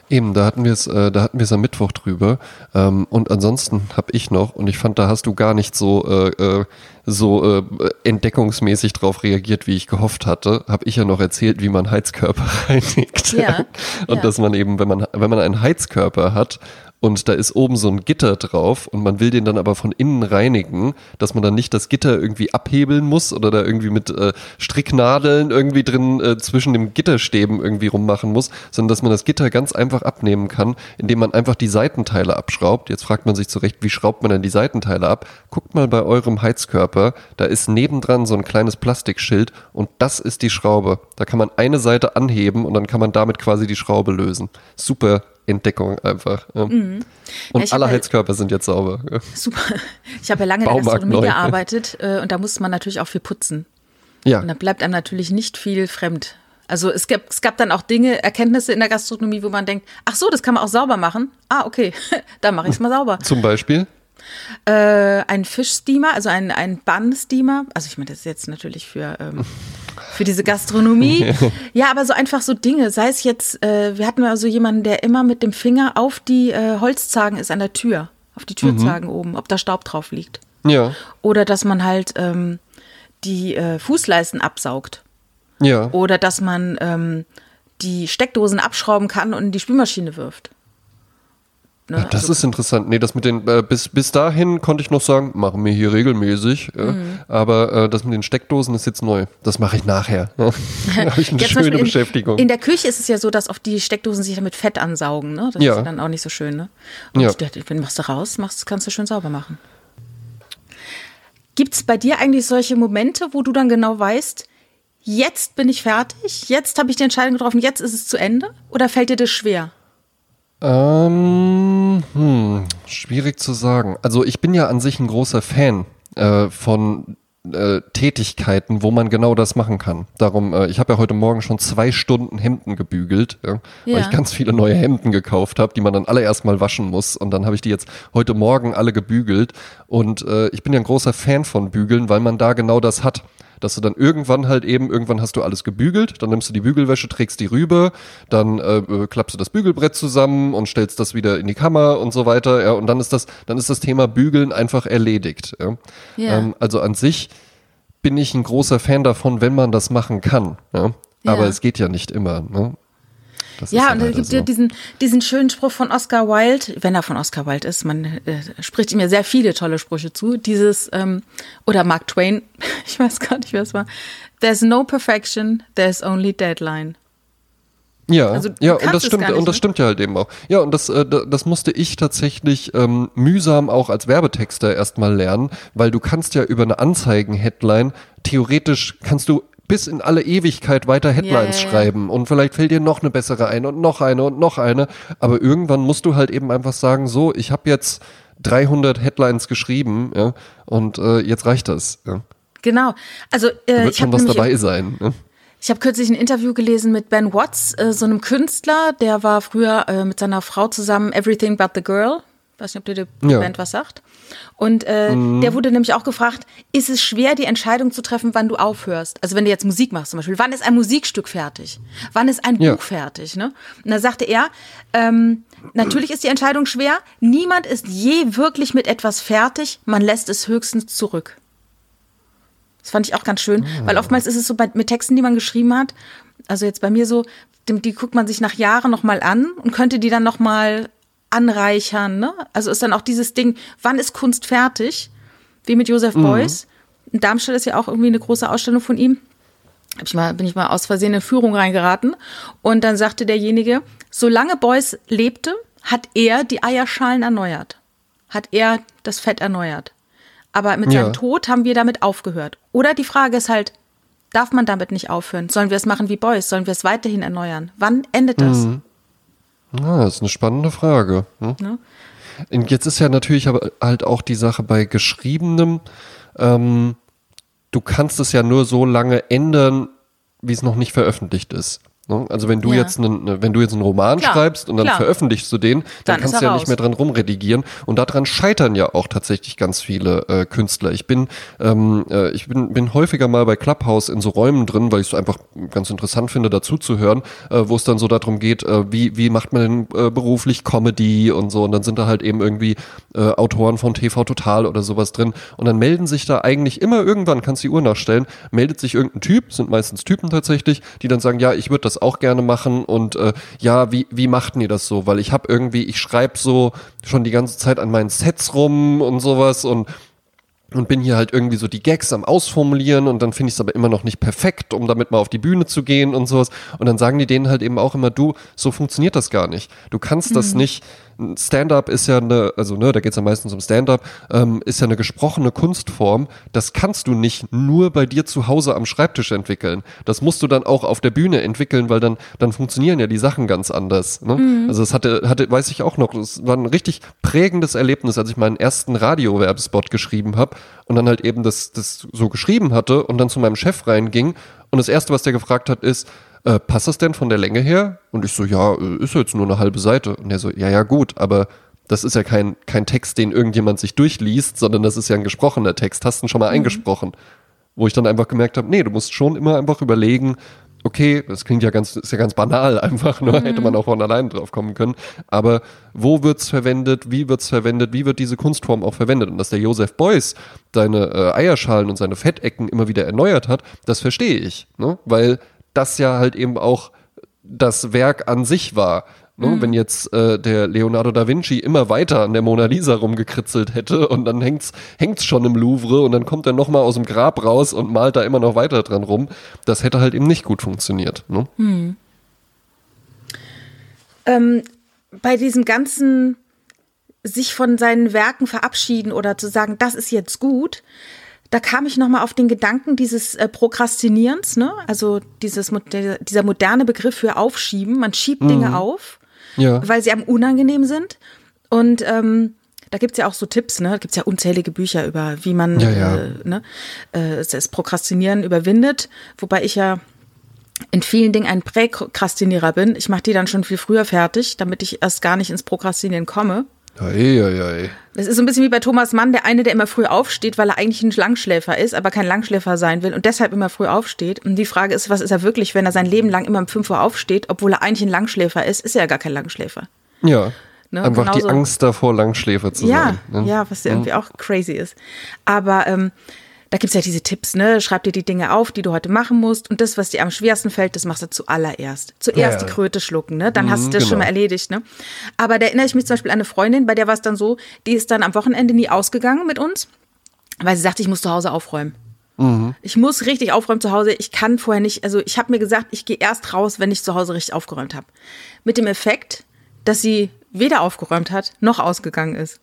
[SPEAKER 1] Eben, da hatten wir es, äh, da hatten wir es am Mittwoch drüber. Ähm, und ansonsten habe ich noch, und ich fand, da hast du gar nicht so, äh, äh, so äh, entdeckungsmäßig drauf reagiert, wie ich gehofft hatte, habe ich ja noch erzählt, wie man Heizkörper reinigt. Ja, und ja. dass man eben, wenn man, wenn man einen Heizkörper hat und da ist oben so ein Gitter drauf und man will den dann aber von innen reinigen, dass man dann nicht das Gitter irgendwie abhebeln muss oder da irgendwie mit äh, Stricknadeln irgendwie drin äh, zwischen dem Gitterstäben irgendwie rummachen muss, sondern dass man das Gitter ganz einfach abnehmen kann, indem man einfach die Seitenteile abschraubt. Jetzt fragt man sich zurecht, wie schraubt man denn die Seitenteile ab? Guckt mal bei eurem Heizkörper, da ist nebendran so ein kleines Plastikschild und das ist die Schraube. Da kann man eine Seite anheben und dann kann man damit quasi die Schraube lösen. Super Entdeckung einfach. Ja. Mhm. Und ja, alle Heizkörper sind jetzt sauber.
[SPEAKER 2] Super. Ich habe ja lange in der Gastronomie neu. gearbeitet äh, und da musste man natürlich auch viel putzen. Ja. Und da bleibt einem natürlich nicht viel fremd. Also es gab, es gab dann auch Dinge, Erkenntnisse in der Gastronomie, wo man denkt, ach so, das kann man auch sauber machen. Ah, okay, dann mache ich es mal sauber.
[SPEAKER 1] Zum Beispiel?
[SPEAKER 2] Äh, ein Fischsteamer, also ein, ein Bun-Steamer. Also ich meine, das ist jetzt natürlich für, ähm, für diese Gastronomie. ja, aber so einfach so Dinge. Sei es jetzt, äh, wir hatten also jemanden, der immer mit dem Finger auf die äh, Holzzagen ist an der Tür, auf die Türzagen mhm. oben, ob da Staub drauf liegt.
[SPEAKER 1] Ja.
[SPEAKER 2] Oder dass man halt ähm, die äh, Fußleisten absaugt.
[SPEAKER 1] Ja.
[SPEAKER 2] Oder dass man ähm, die Steckdosen abschrauben kann und in die Spülmaschine wirft.
[SPEAKER 1] Ne? Ja, das also, ist interessant. Nee, das mit den, äh, bis, bis dahin konnte ich noch sagen, machen wir hier regelmäßig. Äh, mhm. Aber äh, das mit den Steckdosen ist jetzt neu. Das mache ich nachher. da habe ich eine ja, schöne in, Beschäftigung.
[SPEAKER 2] In der Küche ist es ja so, dass oft die Steckdosen sich damit Fett ansaugen. Ne? Das ja. ist dann auch nicht so schön. Ne? Und ja. wenn machst du raus, machst, kannst du schön sauber machen. Gibt es bei dir eigentlich solche Momente, wo du dann genau weißt, jetzt bin ich fertig, jetzt habe ich die Entscheidung getroffen, jetzt ist es zu Ende? Oder fällt dir das schwer?
[SPEAKER 1] Ähm, hm, schwierig zu sagen. Also ich bin ja an sich ein großer Fan äh, von äh, Tätigkeiten, wo man genau das machen kann. Darum, äh, ich habe ja heute Morgen schon zwei Stunden Hemden gebügelt, ja, ja. weil ich ganz viele neue Hemden gekauft habe, die man dann alle erstmal waschen muss. Und dann habe ich die jetzt heute Morgen alle gebügelt. Und äh, ich bin ja ein großer Fan von Bügeln, weil man da genau das hat dass du dann irgendwann halt eben, irgendwann hast du alles gebügelt, dann nimmst du die Bügelwäsche, trägst die rüber, dann äh, äh, klappst du das Bügelbrett zusammen und stellst das wieder in die Kammer und so weiter, ja, und dann ist das, dann ist das Thema Bügeln einfach erledigt. Ja. ja. Ähm, also an sich bin ich ein großer Fan davon, wenn man das machen kann. Ja. Aber ja. es geht ja nicht immer. Ne?
[SPEAKER 2] Das ja, und es gibt so. ja diesen, diesen schönen Spruch von Oscar Wilde, wenn er von Oscar Wilde ist, man äh, spricht ihm ja sehr viele tolle Sprüche zu. Dieses, ähm, oder Mark Twain, ich weiß gar nicht, wer es war. There's no perfection, there's only deadline.
[SPEAKER 1] Ja, also, ja, und das stimmt, nicht, und das ne? stimmt ja halt eben auch. Ja, und das, äh, das musste ich tatsächlich ähm, mühsam auch als Werbetexter erstmal lernen, weil du kannst ja über eine Anzeigen-Headline theoretisch kannst du bis in alle Ewigkeit weiter Headlines yeah, schreiben und vielleicht fällt dir noch eine bessere ein und noch eine und noch eine, aber irgendwann musst du halt eben einfach sagen, so, ich habe jetzt 300 Headlines geschrieben, ja, und äh, jetzt reicht das. Ja.
[SPEAKER 2] Genau. Also äh,
[SPEAKER 1] da wird schon was dabei sein. Ne?
[SPEAKER 2] Ich habe kürzlich ein Interview gelesen mit Ben Watts, äh, so einem Künstler, der war früher äh, mit seiner Frau zusammen Everything But the Girl. Weiß nicht, ob dir die ja. Band was sagt. Und äh, mhm. der wurde nämlich auch gefragt, ist es schwer, die Entscheidung zu treffen, wann du aufhörst? Also wenn du jetzt Musik machst zum Beispiel, wann ist ein Musikstück fertig? Wann ist ein ja. Buch fertig? Ne? Und da sagte er, ähm, natürlich ist die Entscheidung schwer. Niemand ist je wirklich mit etwas fertig. Man lässt es höchstens zurück. Das fand ich auch ganz schön, oh. weil oftmals ist es so bei, mit Texten, die man geschrieben hat, also jetzt bei mir so, die, die guckt man sich nach Jahren nochmal an und könnte die dann nochmal anreichern. Ne? Also ist dann auch dieses Ding, wann ist Kunst fertig? Wie mit Josef mhm. Beuys. In Darmstadt ist ja auch irgendwie eine große Ausstellung von ihm. Hab ich mal, bin ich mal aus Versehen in Führung reingeraten. Und dann sagte derjenige, solange Beuys lebte, hat er die Eierschalen erneuert. Hat er das Fett erneuert. Aber mit ja. seinem Tod haben wir damit aufgehört. Oder die Frage ist halt, darf man damit nicht aufhören? Sollen wir es machen wie Beuys? Sollen wir es weiterhin erneuern? Wann endet das? Mhm.
[SPEAKER 1] Ah, das ist eine spannende Frage. Hm? Ja. Jetzt ist ja natürlich aber halt auch die Sache bei geschriebenem, ähm, du kannst es ja nur so lange ändern, wie es noch nicht veröffentlicht ist. Ne? Also wenn du ja. jetzt einen, ne, wenn du jetzt einen Roman klar, schreibst und dann klar. veröffentlichst du den, dann, dann kannst du ja raus. nicht mehr dran rumredigieren. Und daran scheitern ja auch tatsächlich ganz viele äh, Künstler. Ich bin, ähm, äh, ich bin, bin häufiger mal bei Clubhouse in so Räumen drin, weil ich es einfach ganz interessant finde, dazu zu hören, äh, wo es dann so darum geht, äh, wie, wie macht man denn äh, beruflich Comedy und so. Und dann sind da halt eben irgendwie äh, Autoren von TV Total oder sowas drin. Und dann melden sich da eigentlich immer irgendwann, kannst du die Uhr nachstellen, meldet sich irgendein Typ, sind meistens Typen tatsächlich, die dann sagen, ja, ich würde das das auch gerne machen und äh, ja, wie, wie machten die das so? Weil ich habe irgendwie, ich schreibe so schon die ganze Zeit an meinen Sets rum und sowas und und bin hier halt irgendwie so die Gags am Ausformulieren und dann finde ich es aber immer noch nicht perfekt, um damit mal auf die Bühne zu gehen und sowas. Und dann sagen die denen halt eben auch immer, du, so funktioniert das gar nicht. Du kannst mhm. das nicht, Stand-up ist ja eine, also ne, da geht es ja meistens um Stand-up, ähm, ist ja eine gesprochene Kunstform. Das kannst du nicht nur bei dir zu Hause am Schreibtisch entwickeln. Das musst du dann auch auf der Bühne entwickeln, weil dann, dann funktionieren ja die Sachen ganz anders. Ne? Mhm. Also es hatte, hatte, weiß ich auch noch, es war ein richtig prägendes Erlebnis, als ich meinen ersten Radiowerbespot geschrieben habe und dann halt eben das, das so geschrieben hatte und dann zu meinem Chef reinging und das erste, was der gefragt hat, ist, äh, passt das denn von der Länge her? Und ich so, ja, äh, ist jetzt nur eine halbe Seite. Und er so, ja, ja, gut, aber das ist ja kein, kein Text, den irgendjemand sich durchliest, sondern das ist ja ein gesprochener Text. Hast du ihn schon mal mhm. eingesprochen? Wo ich dann einfach gemerkt habe, nee, du musst schon immer einfach überlegen, okay, das klingt ja ganz, ist ja ganz banal einfach, nur mhm. hätte man auch von allein drauf kommen können. Aber wo wird's verwendet, wie wird's verwendet, wie wird diese Kunstform auch verwendet? Und dass der Josef Beuys seine äh, Eierschalen und seine Fettecken immer wieder erneuert hat, das verstehe ich, ne? Weil das ja halt eben auch das Werk an sich war. Ne? Mhm. Wenn jetzt äh, der Leonardo da Vinci immer weiter an der Mona Lisa rumgekritzelt hätte und dann hängt's, hängt's schon im Louvre und dann kommt er nochmal aus dem Grab raus und malt da immer noch weiter dran rum, das hätte halt eben nicht gut funktioniert. Ne? Mhm.
[SPEAKER 2] Ähm, bei diesem ganzen sich von seinen Werken verabschieden oder zu sagen, das ist jetzt gut, da kam ich nochmal auf den Gedanken dieses äh, Prokrastinierens, ne? Also dieses, dieser moderne Begriff für Aufschieben. Man schiebt mhm. Dinge auf, ja. weil sie einem unangenehm sind. Und ähm, da gibt's ja auch so Tipps, ne? Da gibt's ja unzählige Bücher über, wie man ja, ja. Äh, ne? äh, das Prokrastinieren überwindet. Wobei ich ja in vielen Dingen ein Präkrastinierer bin. Ich mache die dann schon viel früher fertig, damit ich erst gar nicht ins Prokrastinieren komme.
[SPEAKER 1] Ei, ei, ei.
[SPEAKER 2] Das ist so ein bisschen wie bei Thomas Mann, der eine, der immer früh aufsteht, weil er eigentlich ein Langschläfer ist, aber kein Langschläfer sein will und deshalb immer früh aufsteht. Und die Frage ist, was ist er wirklich, wenn er sein Leben lang immer um 5 Uhr aufsteht, obwohl er eigentlich ein Langschläfer ist, ist er ja gar kein Langschläfer.
[SPEAKER 1] Ja. Ne? Einfach Genauso. die Angst davor, Langschläfer zu
[SPEAKER 2] ja,
[SPEAKER 1] sein.
[SPEAKER 2] Ne? Ja, was ja. irgendwie auch crazy ist. Aber ähm, da gibt's ja diese Tipps, ne? Schreib dir die Dinge auf, die du heute machen musst. Und das, was dir am schwersten fällt, das machst du zuallererst. Zuerst ja, die Kröte schlucken, ne? Dann hast du das genau. schon mal erledigt, ne? Aber da erinnere ich mich zum Beispiel an eine Freundin, bei der war es dann so, die ist dann am Wochenende nie ausgegangen mit uns, weil sie sagte, ich muss zu Hause aufräumen. Mhm. Ich muss richtig aufräumen zu Hause. Ich kann vorher nicht, also ich habe mir gesagt, ich gehe erst raus, wenn ich zu Hause richtig aufgeräumt habe. Mit dem Effekt, dass sie weder aufgeräumt hat, noch ausgegangen ist.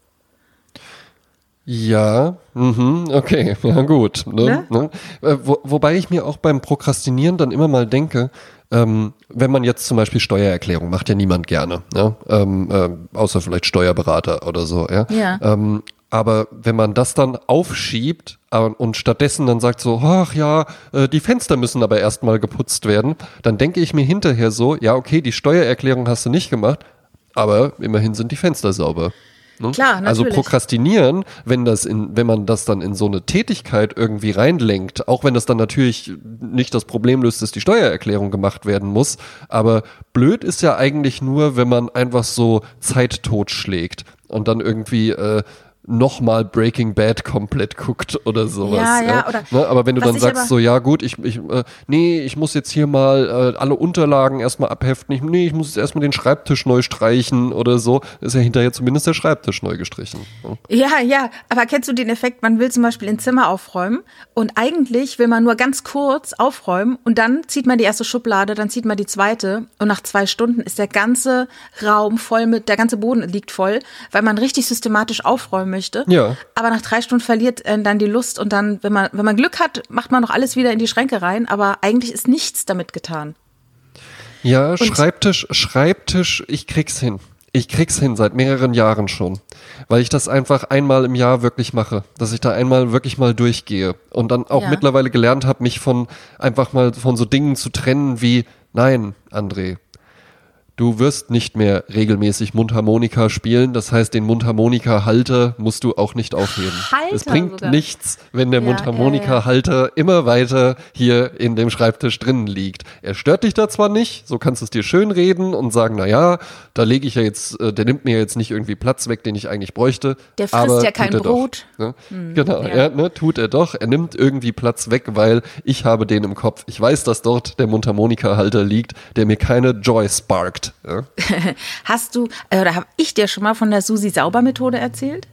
[SPEAKER 1] Ja, mhm, okay, ja gut. Ne? Ne? Äh, wo, wobei ich mir auch beim Prokrastinieren dann immer mal denke, ähm, wenn man jetzt zum Beispiel Steuererklärung macht ja niemand gerne, ja? Ähm, äh, außer vielleicht Steuerberater oder so. Ja.
[SPEAKER 2] ja.
[SPEAKER 1] Ähm, aber wenn man das dann aufschiebt äh, und stattdessen dann sagt so, ach ja, äh, die Fenster müssen aber erstmal geputzt werden, dann denke ich mir hinterher so, ja okay, die Steuererklärung hast du nicht gemacht, aber immerhin sind die Fenster sauber.
[SPEAKER 2] Ne? Klar,
[SPEAKER 1] natürlich. Also prokrastinieren, wenn das in, wenn man das dann in so eine Tätigkeit irgendwie reinlenkt, auch wenn das dann natürlich nicht das Problem löst, dass die Steuererklärung gemacht werden muss, aber blöd ist ja eigentlich nur, wenn man einfach so Zeit totschlägt und dann irgendwie äh, nochmal Breaking Bad komplett guckt oder sowas.
[SPEAKER 2] Ja, ja. Oder
[SPEAKER 1] ne? Aber wenn du dann sagst, so, ja gut, ich, ich äh, nee, ich muss jetzt hier mal äh, alle Unterlagen erstmal abheften, ich, nee, ich muss jetzt erstmal den Schreibtisch neu streichen oder so, ist ja hinterher zumindest der Schreibtisch neu gestrichen.
[SPEAKER 2] Ne? Ja, ja, aber kennst du den Effekt, man will zum Beispiel ein Zimmer aufräumen und eigentlich will man nur ganz kurz aufräumen und dann zieht man die erste Schublade, dann zieht man die zweite und nach zwei Stunden ist der ganze Raum voll mit, der ganze Boden liegt voll, weil man richtig systematisch aufräumen möchte.
[SPEAKER 1] Ja.
[SPEAKER 2] Aber nach drei Stunden verliert äh, dann die Lust und dann, wenn man, wenn man Glück hat, macht man noch alles wieder in die Schränke rein, aber eigentlich ist nichts damit getan.
[SPEAKER 1] Ja, und Schreibtisch, Schreibtisch, ich krieg's hin. Ich krieg's hin seit mehreren Jahren schon, weil ich das einfach einmal im Jahr wirklich mache, dass ich da einmal wirklich mal durchgehe und dann auch ja. mittlerweile gelernt habe, mich von einfach mal von so Dingen zu trennen wie nein, André, Du wirst nicht mehr regelmäßig Mundharmonika spielen. Das heißt, den Mundharmonika-Halter musst du auch nicht aufheben. Halter es bringt sogar. nichts, wenn der ja, Mundharmonika-Halter ja, ja. immer weiter hier in dem Schreibtisch drinnen liegt. Er stört dich da zwar nicht, so kannst du es dir schön reden und sagen, na ja, da lege ich ja jetzt, äh, der nimmt mir jetzt nicht irgendwie Platz weg, den ich eigentlich bräuchte.
[SPEAKER 2] Der frisst ja kein Brot.
[SPEAKER 1] Doch, ne? hm, genau, er, ne, tut er doch. Er nimmt irgendwie Platz weg, weil ich habe den im Kopf. Ich weiß, dass dort der Mundharmonika-Halter liegt, der mir keine Joy sparkt. Ja?
[SPEAKER 2] Hast du, oder habe ich dir schon mal von der Susi-Sauber-Methode erzählt?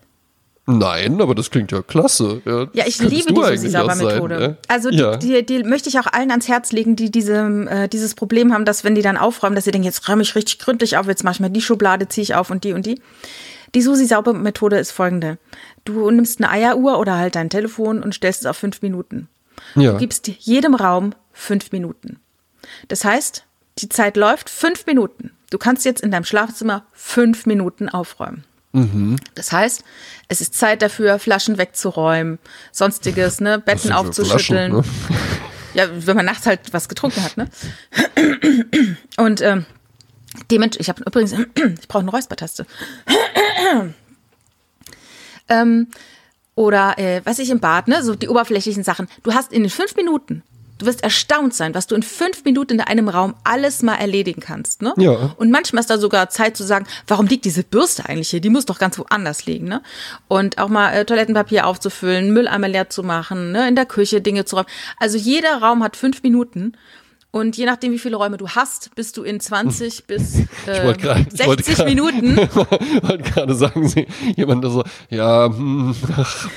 [SPEAKER 1] Nein, aber das klingt ja klasse.
[SPEAKER 2] Ja, ja ich liebe die Susi-Sauber-Methode. Ja? Also die, ja. die, die, möchte ich auch allen ans Herz legen, die diese, äh, dieses Problem haben, dass wenn die dann aufräumen, dass sie denken, jetzt räume ich richtig gründlich auf, jetzt mache ich mal die Schublade, ziehe ich auf und die und die. Die Susi-Sauber-Methode ist folgende. Du nimmst eine Eieruhr oder halt dein Telefon und stellst es auf fünf Minuten. Ja. Du gibst jedem Raum fünf Minuten. Das heißt, die Zeit läuft fünf Minuten. Du kannst jetzt in deinem Schlafzimmer fünf Minuten aufräumen. Mhm. Das heißt, es ist Zeit dafür, Flaschen wegzuräumen, sonstiges, ne, Betten aufzuschütteln. Ne? Ja, wenn man nachts halt was getrunken hat, ne? Und ähm, dementsprechend, ich habe übrigens, ich brauche eine Räuspertaste. ähm, oder äh, was ich im Bad, ne, so die oberflächlichen Sachen. Du hast in den fünf Minuten Du wirst erstaunt sein, was du in fünf Minuten in einem Raum alles mal erledigen kannst. Ne?
[SPEAKER 1] Ja.
[SPEAKER 2] Und manchmal ist da sogar Zeit zu sagen, warum liegt diese Bürste eigentlich hier? Die muss doch ganz woanders liegen. Ne? Und auch mal äh, Toilettenpapier aufzufüllen, Mülleimer leer zu machen, ne? in der Küche Dinge zu räumen. Also jeder Raum hat fünf Minuten. Und je nachdem, wie viele Räume du hast, bist du in 20 bis äh, grad, 60 grad, Minuten.
[SPEAKER 1] Ich wollte gerade sagen, Sie, jemand so, ja, hm, ach,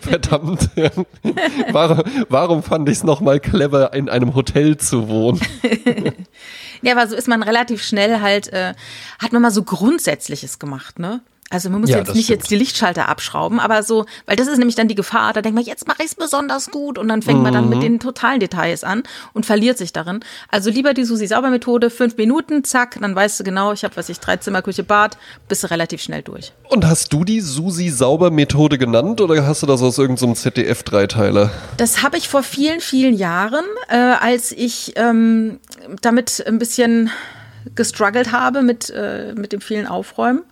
[SPEAKER 1] verdammt, warum, warum fand ich es nochmal clever, in einem Hotel zu wohnen?
[SPEAKER 2] ja, aber so ist man relativ schnell halt, äh, hat man mal so Grundsätzliches gemacht, ne? Also man muss ja, jetzt nicht stimmt. jetzt die Lichtschalter abschrauben, aber so, weil das ist nämlich dann die Gefahr, da denkt man, jetzt mache ich es besonders gut und dann fängt mhm. man dann mit mhm. den totalen Details an und verliert sich darin. Also lieber die Susi-Sauber-Methode, fünf Minuten, zack, dann weißt du genau, ich habe, was ich, drei Zimmer, Küche, Bad, bist du relativ schnell durch.
[SPEAKER 1] Und hast du die Susi-Sauber-Methode genannt oder hast du das aus irgendeinem so ZDF-Dreiteiler?
[SPEAKER 2] Das habe ich vor vielen, vielen Jahren, äh, als ich ähm, damit ein bisschen gestruggelt habe mit, äh, mit dem vielen Aufräumen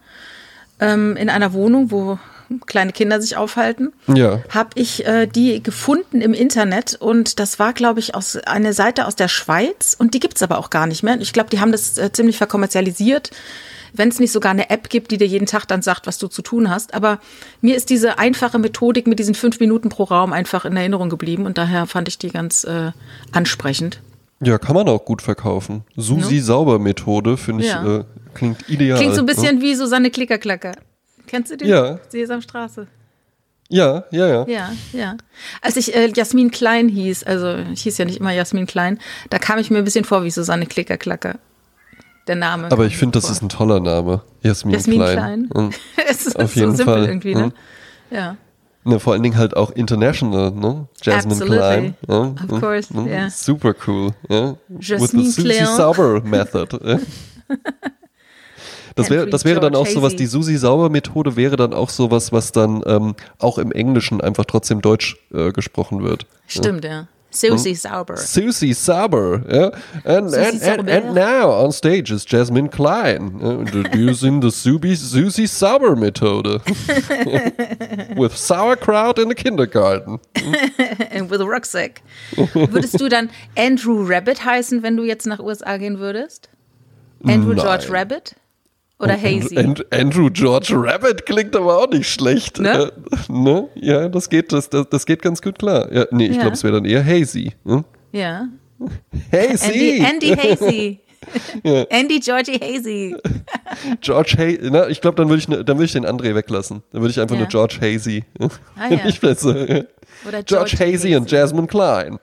[SPEAKER 2] ähm, in einer Wohnung, wo kleine Kinder sich aufhalten, ja. habe ich äh, die gefunden im Internet und das war, glaube ich, aus eine Seite aus der Schweiz und die gibt es aber auch gar nicht mehr. Ich glaube, die haben das äh, ziemlich verkommerzialisiert, wenn es nicht sogar eine App gibt, die dir jeden Tag dann sagt, was du zu tun hast. Aber mir ist diese einfache Methodik mit diesen fünf Minuten pro Raum einfach in Erinnerung geblieben und daher fand ich die ganz äh, ansprechend.
[SPEAKER 1] Ja, kann man auch gut verkaufen. Susi-Sauber-Methode finde ich ja. Klingt ideal.
[SPEAKER 2] Klingt so ein bisschen ne? wie Susanne Klickerklacker. Kennst du die?
[SPEAKER 1] Ja.
[SPEAKER 2] Sesamstraße.
[SPEAKER 1] Ja, ja, ja.
[SPEAKER 2] Ja, ja. Als ich äh, Jasmin Klein hieß, also ich hieß ja nicht immer Jasmin Klein, da kam ich mir ein bisschen vor wie Susanne Klickerklacker. Der Name.
[SPEAKER 1] Aber ich finde, das ist ein toller Name. Jasmin, Jasmin Klein. Klein.
[SPEAKER 2] Mhm. es ist Auf so jeden simpel Fall. irgendwie, ne? Mhm. Ja.
[SPEAKER 1] Ne, vor allen Dingen halt auch international, ne? Jasmine Absolutely. Klein. Ja?
[SPEAKER 2] Of hm? course, ja. Yeah.
[SPEAKER 1] Super cool, ja?
[SPEAKER 2] Jasmine
[SPEAKER 1] With the Susie Sauber Method. Ja? Das wäre, das wäre dann auch sowas, die Susi Sauber Methode wäre dann auch sowas, was dann ähm, auch im Englischen einfach trotzdem Deutsch äh, gesprochen wird.
[SPEAKER 2] Stimmt, ja. ja. Susie Sauber.
[SPEAKER 1] Susie Sauber, yeah. And, Susie and, and, and, now on stage is Jasmine Klein introducing the Susie, Susie Sauber Methode. With sauerkraut in the kindergarten.
[SPEAKER 2] And with a rucksack. Würdest du dann Andrew Rabbit heißen, wenn du jetzt nach USA gehen würdest? Andrew Nein. George Rabbit? Oder Hazy.
[SPEAKER 1] And, Andrew George Rabbit klingt aber auch nicht schlecht. Ne? Äh, ne? Ja, das geht, das, das, das, geht ganz gut klar. Ja, nee, ich ja. glaube, es wäre dann eher Hazy. Hm?
[SPEAKER 2] Ja.
[SPEAKER 1] Hazy.
[SPEAKER 2] Andy, Andy Hazy. ja. Andy Georgie Hazy.
[SPEAKER 1] George Hazy. Na, ich glaube, dann würde ich, ne, dann würd ich den André weglassen. Dann würde ich einfach ja. nur George Hazy. Ah, ja. ich weiß, Oder George, George Hazy, Hazy und Jasmine Klein.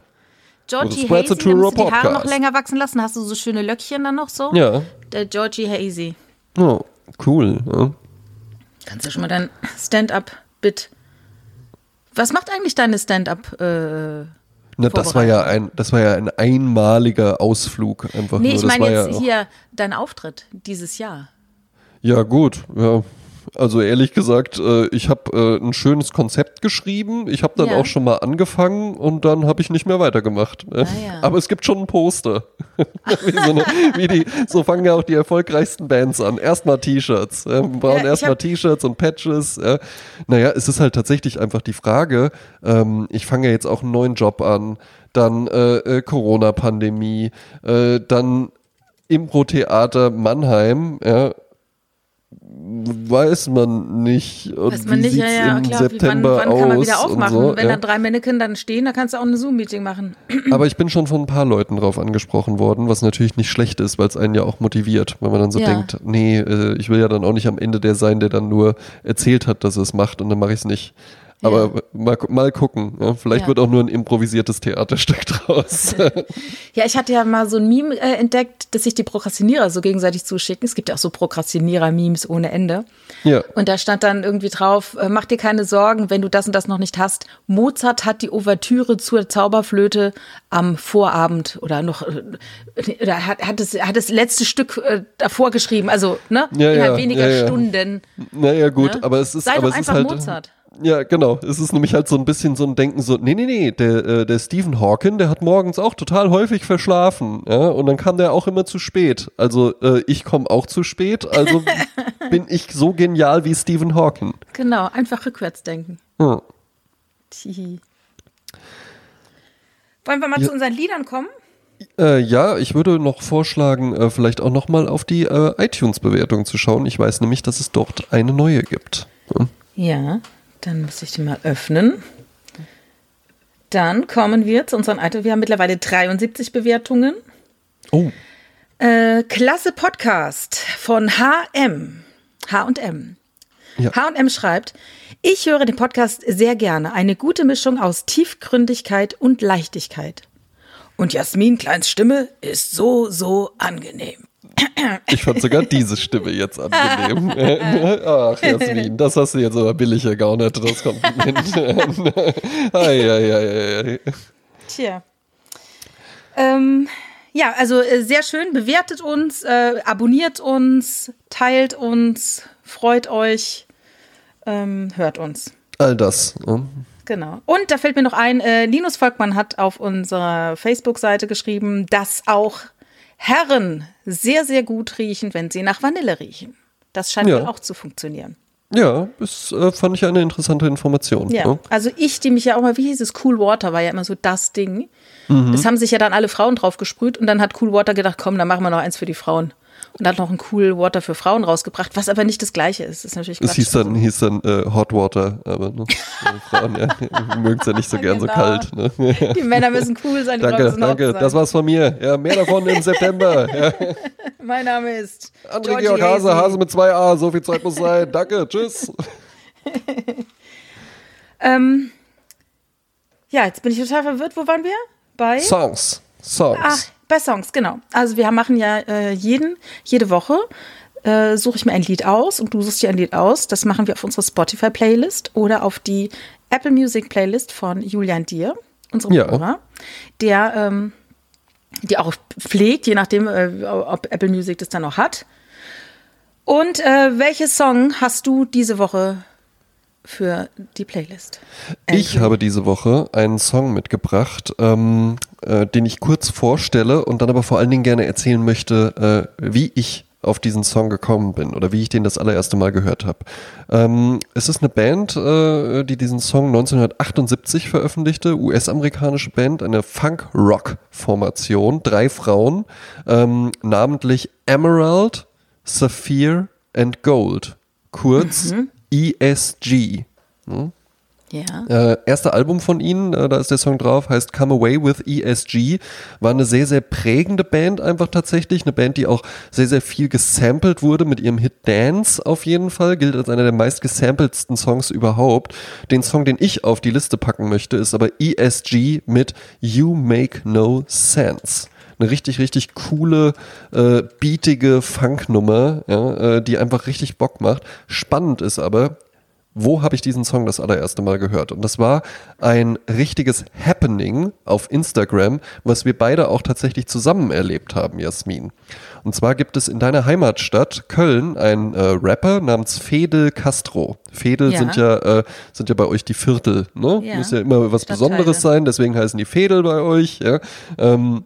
[SPEAKER 2] Georgie Hazy, du die Haare noch länger wachsen lassen? Hast du so schöne Löckchen dann noch so?
[SPEAKER 1] Ja.
[SPEAKER 2] Der Georgie Hazy.
[SPEAKER 1] Oh, cool. Ja.
[SPEAKER 2] Kannst du schon mal dein Stand-up-Bit. Was macht eigentlich deine Stand-up? Äh,
[SPEAKER 1] Na, das war ja ein, das war ja ein einmaliger Ausflug einfach.
[SPEAKER 2] Nee,
[SPEAKER 1] nur.
[SPEAKER 2] ich meine jetzt ja hier dein Auftritt dieses Jahr.
[SPEAKER 1] Ja, gut, ja. Also ehrlich gesagt, äh, ich habe äh, ein schönes Konzept geschrieben. Ich habe dann ja. auch schon mal angefangen und dann habe ich nicht mehr weitergemacht. Ah, ja. Aber es gibt schon ein Poster. wie so, eine, wie die, so fangen ja auch die erfolgreichsten Bands an. Erstmal T-Shirts. Wir brauchen ja, erstmal T-Shirts und Patches. Naja, es ist halt tatsächlich einfach die Frage, ähm, ich fange ja jetzt auch einen neuen Job an, dann äh, äh Corona-Pandemie, äh, dann Impro-Theater Mannheim, ja, weiß man nicht. Und weiß man nicht, ja, ja, im klar. September wann, wann kann man wieder aufmachen? So,
[SPEAKER 2] Wenn ja. dann drei Männchen dann stehen, dann kannst du auch ein Zoom-Meeting machen.
[SPEAKER 1] Aber ich bin schon von ein paar Leuten drauf angesprochen worden, was natürlich nicht schlecht ist, weil es einen ja auch motiviert, wenn man dann so ja. denkt, nee, äh, ich will ja dann auch nicht am Ende der sein, der dann nur erzählt hat, dass er es macht und dann mache ich es nicht. Aber ja. mal, mal gucken. Ja? Vielleicht ja. wird auch nur ein improvisiertes Theaterstück draus.
[SPEAKER 2] ja, ich hatte ja mal so ein Meme äh, entdeckt, dass sich die Prokrastinierer so gegenseitig zuschicken. Es gibt ja auch so Prokrastinierer-Memes ohne Ende.
[SPEAKER 1] Ja.
[SPEAKER 2] Und da stand dann irgendwie drauf, äh, mach dir keine Sorgen, wenn du das und das noch nicht hast. Mozart hat die Ouvertüre zur Zauberflöte am Vorabend oder noch, äh, oder hat, hat, das, hat das letzte Stück äh, davor geschrieben. Also, ne?
[SPEAKER 1] Ja,
[SPEAKER 2] Innerhalb weniger Stunden.
[SPEAKER 1] Naja, gut, ne? aber es ist,
[SPEAKER 2] Sei
[SPEAKER 1] aber es
[SPEAKER 2] einfach
[SPEAKER 1] ist halt.
[SPEAKER 2] Mozart.
[SPEAKER 1] Ja, genau. Es ist nämlich halt so ein bisschen so ein Denken so, nee, nee, nee, der, äh, der Stephen Hawking, der hat morgens auch total häufig verschlafen, ja, und dann kam der auch immer zu spät. Also äh, ich komme auch zu spät, also bin ich so genial wie Stephen Hawking.
[SPEAKER 2] Genau, einfach rückwärts denken.
[SPEAKER 1] Ja.
[SPEAKER 2] Tihi. Wollen wir mal ja. zu unseren Liedern kommen?
[SPEAKER 1] Äh, ja, ich würde noch vorschlagen, äh, vielleicht auch nochmal auf die äh, iTunes-Bewertung zu schauen. Ich weiß nämlich, dass es dort eine neue gibt.
[SPEAKER 2] Ja. ja. Dann muss ich die mal öffnen. Dann kommen wir zu unseren Items. Wir haben mittlerweile 73 Bewertungen.
[SPEAKER 1] Oh.
[SPEAKER 2] Äh, klasse Podcast von HM. H&M. Ja. H&M schreibt, ich höre den Podcast sehr gerne. Eine gute Mischung aus Tiefgründigkeit und Leichtigkeit. Und Jasmin Kleins Stimme ist so, so angenehm.
[SPEAKER 1] Ich fand sogar diese Stimme jetzt angenehm. Ach, Jasmin, das hast du jetzt aber billig ergaunert, das Kompliment. ei, ei, ei, ei.
[SPEAKER 2] Tja. Ähm, ja, also äh, sehr schön. Bewertet uns, äh, abonniert uns, teilt uns, freut euch, ähm, hört uns.
[SPEAKER 1] All das. Ne?
[SPEAKER 2] Genau. Und da fällt mir noch ein, äh, Linus Volkmann hat auf unserer Facebook-Seite geschrieben, dass auch Herren sehr, sehr gut riechen, wenn sie nach Vanille riechen. Das scheint ja. auch zu funktionieren.
[SPEAKER 1] Ja, das äh, fand ich eine interessante Information.
[SPEAKER 2] Ja, ne? also ich, die mich ja auch mal, wie hieß es, Cool Water war ja immer so das Ding. Mhm. Das haben sich ja dann alle Frauen drauf gesprüht und dann hat Cool Water gedacht, komm, dann machen wir noch eins für die Frauen und hat noch ein Cool Water für Frauen rausgebracht, was aber nicht das gleiche ist. Das ist natürlich
[SPEAKER 1] Es hieß dann, hieß dann äh, Hot Water, aber ne, Frauen ja, mögen es ja nicht so gern genau. so kalt. Ne?
[SPEAKER 2] Die Männer müssen cool sein, die
[SPEAKER 1] danke, Frauen müssen Danke, das war's von mir. Ja, mehr davon im September. Ja.
[SPEAKER 2] Mein Name ist
[SPEAKER 1] André Georg Hase, Hase mit zwei A, so viel Zeit muss sein. Danke, tschüss.
[SPEAKER 2] ähm, ja, jetzt bin ich total verwirrt. Wo waren wir? Bei
[SPEAKER 1] Songs. Songs.
[SPEAKER 2] Ach, bei Songs, genau. Also wir machen ja äh, jeden, jede Woche äh, suche ich mir ein Lied aus und du suchst dir ein Lied aus. Das machen wir auf unsere Spotify-Playlist oder auf die Apple Music-Playlist von Julian Dier, unserem ja. Hörer, der ähm, die auch pflegt, je nachdem, äh, ob Apple Music das dann noch hat. Und äh, welche Song hast du diese Woche für die Playlist?
[SPEAKER 1] Ich habe diese Woche einen Song mitgebracht, ähm, äh, den ich kurz vorstelle und dann aber vor allen Dingen gerne erzählen möchte, äh, wie ich auf diesen Song gekommen bin oder wie ich den das allererste Mal gehört habe. Ähm, es ist eine Band, äh, die diesen Song 1978 veröffentlichte, US-amerikanische Band, eine Funk-Rock-Formation, drei Frauen, ähm, namentlich Emerald, Sapphire and Gold, kurz mhm. ESG. Hm?
[SPEAKER 2] Ja.
[SPEAKER 1] Äh, erste Album von ihnen, äh, da ist der Song drauf, heißt Come Away with ESG. War eine sehr, sehr prägende Band einfach tatsächlich. Eine Band, die auch sehr, sehr viel gesampelt wurde mit ihrem Hit Dance auf jeden Fall. Gilt als einer der meist gesampeltsten Songs überhaupt. Den Song, den ich auf die Liste packen möchte, ist aber ESG mit You Make No Sense eine richtig, richtig coole, äh, beatige Funknummer, ja, äh, die einfach richtig Bock macht. Spannend ist aber, wo habe ich diesen Song das allererste Mal gehört? Und das war ein richtiges Happening auf Instagram, was wir beide auch tatsächlich zusammen erlebt haben, Jasmin. Und zwar gibt es in deiner Heimatstadt Köln einen äh, Rapper namens Fedel Castro. Fedel ja. sind ja äh, sind ja bei euch die Viertel, ne? Ja. Muss ja immer was Besonderes sein, deswegen heißen die Fedel bei euch. Ja? Ähm,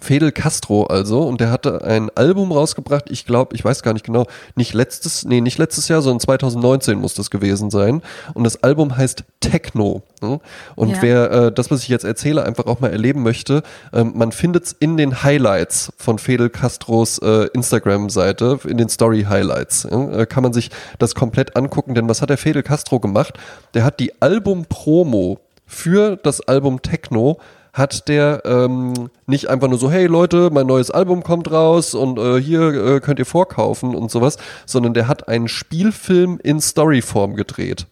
[SPEAKER 1] Fedel Castro also und der hatte ein Album rausgebracht, ich glaube, ich weiß gar nicht genau, nicht letztes, nee, nicht letztes Jahr, sondern 2019 muss das gewesen sein und das Album heißt Techno ne? und ja. wer äh, das, was ich jetzt erzähle, einfach auch mal erleben möchte, ähm, man findet es in den Highlights von Fedel Castros äh, Instagram-Seite, in den Story-Highlights, äh, kann man sich das komplett angucken, denn was hat der Fedel Castro gemacht? Der hat die Album-Promo für das Album Techno hat der ähm, nicht einfach nur so, hey Leute, mein neues Album kommt raus und äh, hier äh, könnt ihr vorkaufen und sowas, sondern der hat einen Spielfilm in Storyform gedreht.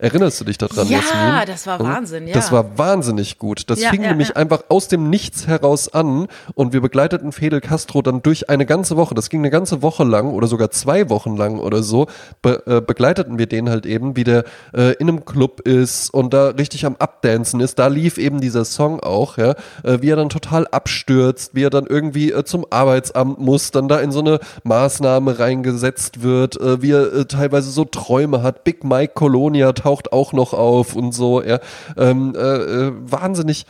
[SPEAKER 1] Erinnerst du dich daran,
[SPEAKER 2] ja, Jasmin? Ja, das war Wahnsinn, ja.
[SPEAKER 1] Das war wahnsinnig gut. Das ja, fing ja, nämlich ja. einfach aus dem Nichts heraus an und wir begleiteten Fidel Castro dann durch eine ganze Woche, das ging eine ganze Woche lang oder sogar zwei Wochen lang oder so, be äh, begleiteten wir den halt eben, wie der äh, in einem Club ist und da richtig am Abdancen ist. Da lief eben dieser Song auch, ja, äh, wie er dann total abstürzt, wie er dann irgendwie äh, zum Arbeitsamt muss, dann da in so eine Maßnahme reingesetzt wird, äh, wie er äh, teilweise so Träume hat. Big Mike Colonia taucht auch noch auf und so. Ja, ähm, äh, äh, wahnsinnig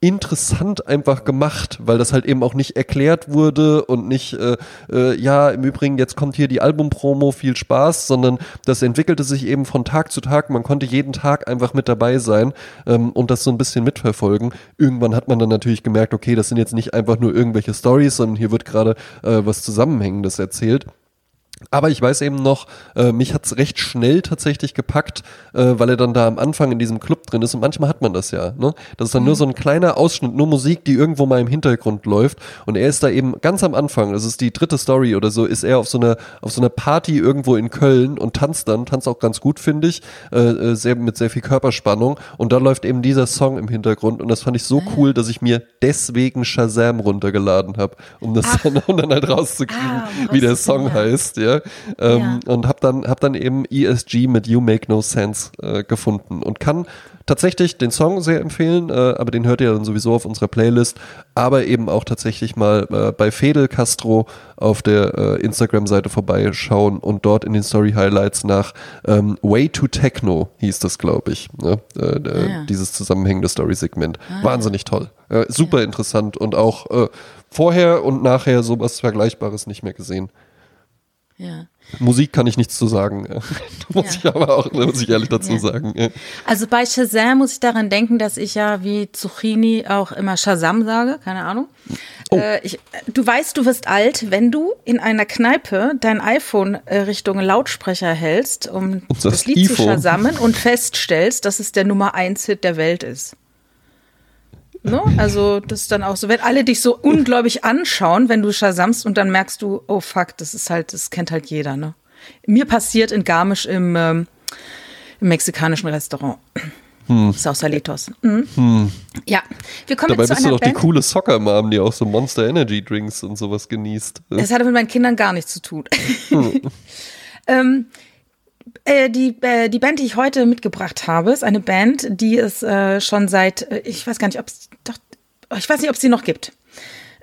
[SPEAKER 1] interessant einfach gemacht, weil das halt eben auch nicht erklärt wurde und nicht, äh, äh, ja, im Übrigen, jetzt kommt hier die Albumpromo, viel Spaß, sondern das entwickelte sich eben von Tag zu Tag. Man konnte jeden Tag einfach mit dabei sein ähm, und das so ein bisschen mitverfolgen. Irgendwann hat man dann natürlich gemerkt, okay, das sind jetzt nicht einfach nur irgendwelche Stories, sondern hier wird gerade äh, was Zusammenhängendes erzählt. Aber ich weiß eben noch, äh, mich hat's recht schnell tatsächlich gepackt, äh, weil er dann da am Anfang in diesem Club drin ist. Und manchmal hat man das ja. Ne? Das ist dann mhm. nur so ein kleiner Ausschnitt, nur Musik, die irgendwo mal im Hintergrund läuft. Und er ist da eben ganz am Anfang, das ist die dritte Story oder so, ist er auf so einer auf so einer Party irgendwo in Köln und tanzt dann, tanzt auch ganz gut, finde ich, äh, äh sehr, mit sehr viel Körperspannung. Und da läuft eben dieser Song im Hintergrund. Und das fand ich so ah. cool, dass ich mir deswegen Shazam runtergeladen habe, um das dann, um dann halt rauszukriegen, ah, wie der Song heißt. Ja ja, ähm, ja. und habe dann hab dann eben ESG mit You Make No Sense äh, gefunden und kann tatsächlich den Song sehr empfehlen, äh, aber den hört ihr dann sowieso auf unserer Playlist, aber eben auch tatsächlich mal äh, bei Fedel Castro auf der äh, Instagram-Seite vorbeischauen und dort in den Story Highlights nach ähm, Way to Techno hieß das, glaube ich, ne? Äh, ah, ja. dieses zusammenhängende Story-Segment. Ah, Wahnsinnig toll, äh, super interessant und auch äh, vorher und nachher sowas Vergleichbares nicht mehr gesehen. Ja. Musik kann ich nichts zu sagen. muss ja. ich aber auch, muss ich ehrlich dazu ja. sagen.
[SPEAKER 2] Also bei Shazam muss ich daran denken, dass ich ja wie Zucchini auch immer Shazam sage, keine Ahnung. Oh. Äh, ich, du weißt, du wirst alt, wenn du in einer Kneipe dein iPhone äh, Richtung Lautsprecher hältst, um das, das, Lied iPhone. zu shazamen und feststellst, dass es der Nummer 1 Hit der Welt ist. Ne? Also das ist dann auch so, wenn alle dich so ungläubig anschauen, wenn du Shasamst und dann merkst du, oh fuck, das ist halt, das kennt halt jeder. Ne? Mir passiert in Garmisch im, ähm, im mexikanischen Restaurant. Hm. Sausalitos. Mhm. Hm. Ja,
[SPEAKER 1] wir kommen Dabei jetzt zu bist du doch Band. die coole Soccer-Mom, die auch so Monster Energy Drinks und sowas genießt.
[SPEAKER 2] Das hat mit meinen Kindern gar nichts zu tun. Hm. ähm, äh, die, äh, die Band, die ich heute mitgebracht habe, ist eine Band, die es äh, schon seit, äh, ich weiß gar nicht, ob es doch, ich weiß nicht, ob es sie noch gibt.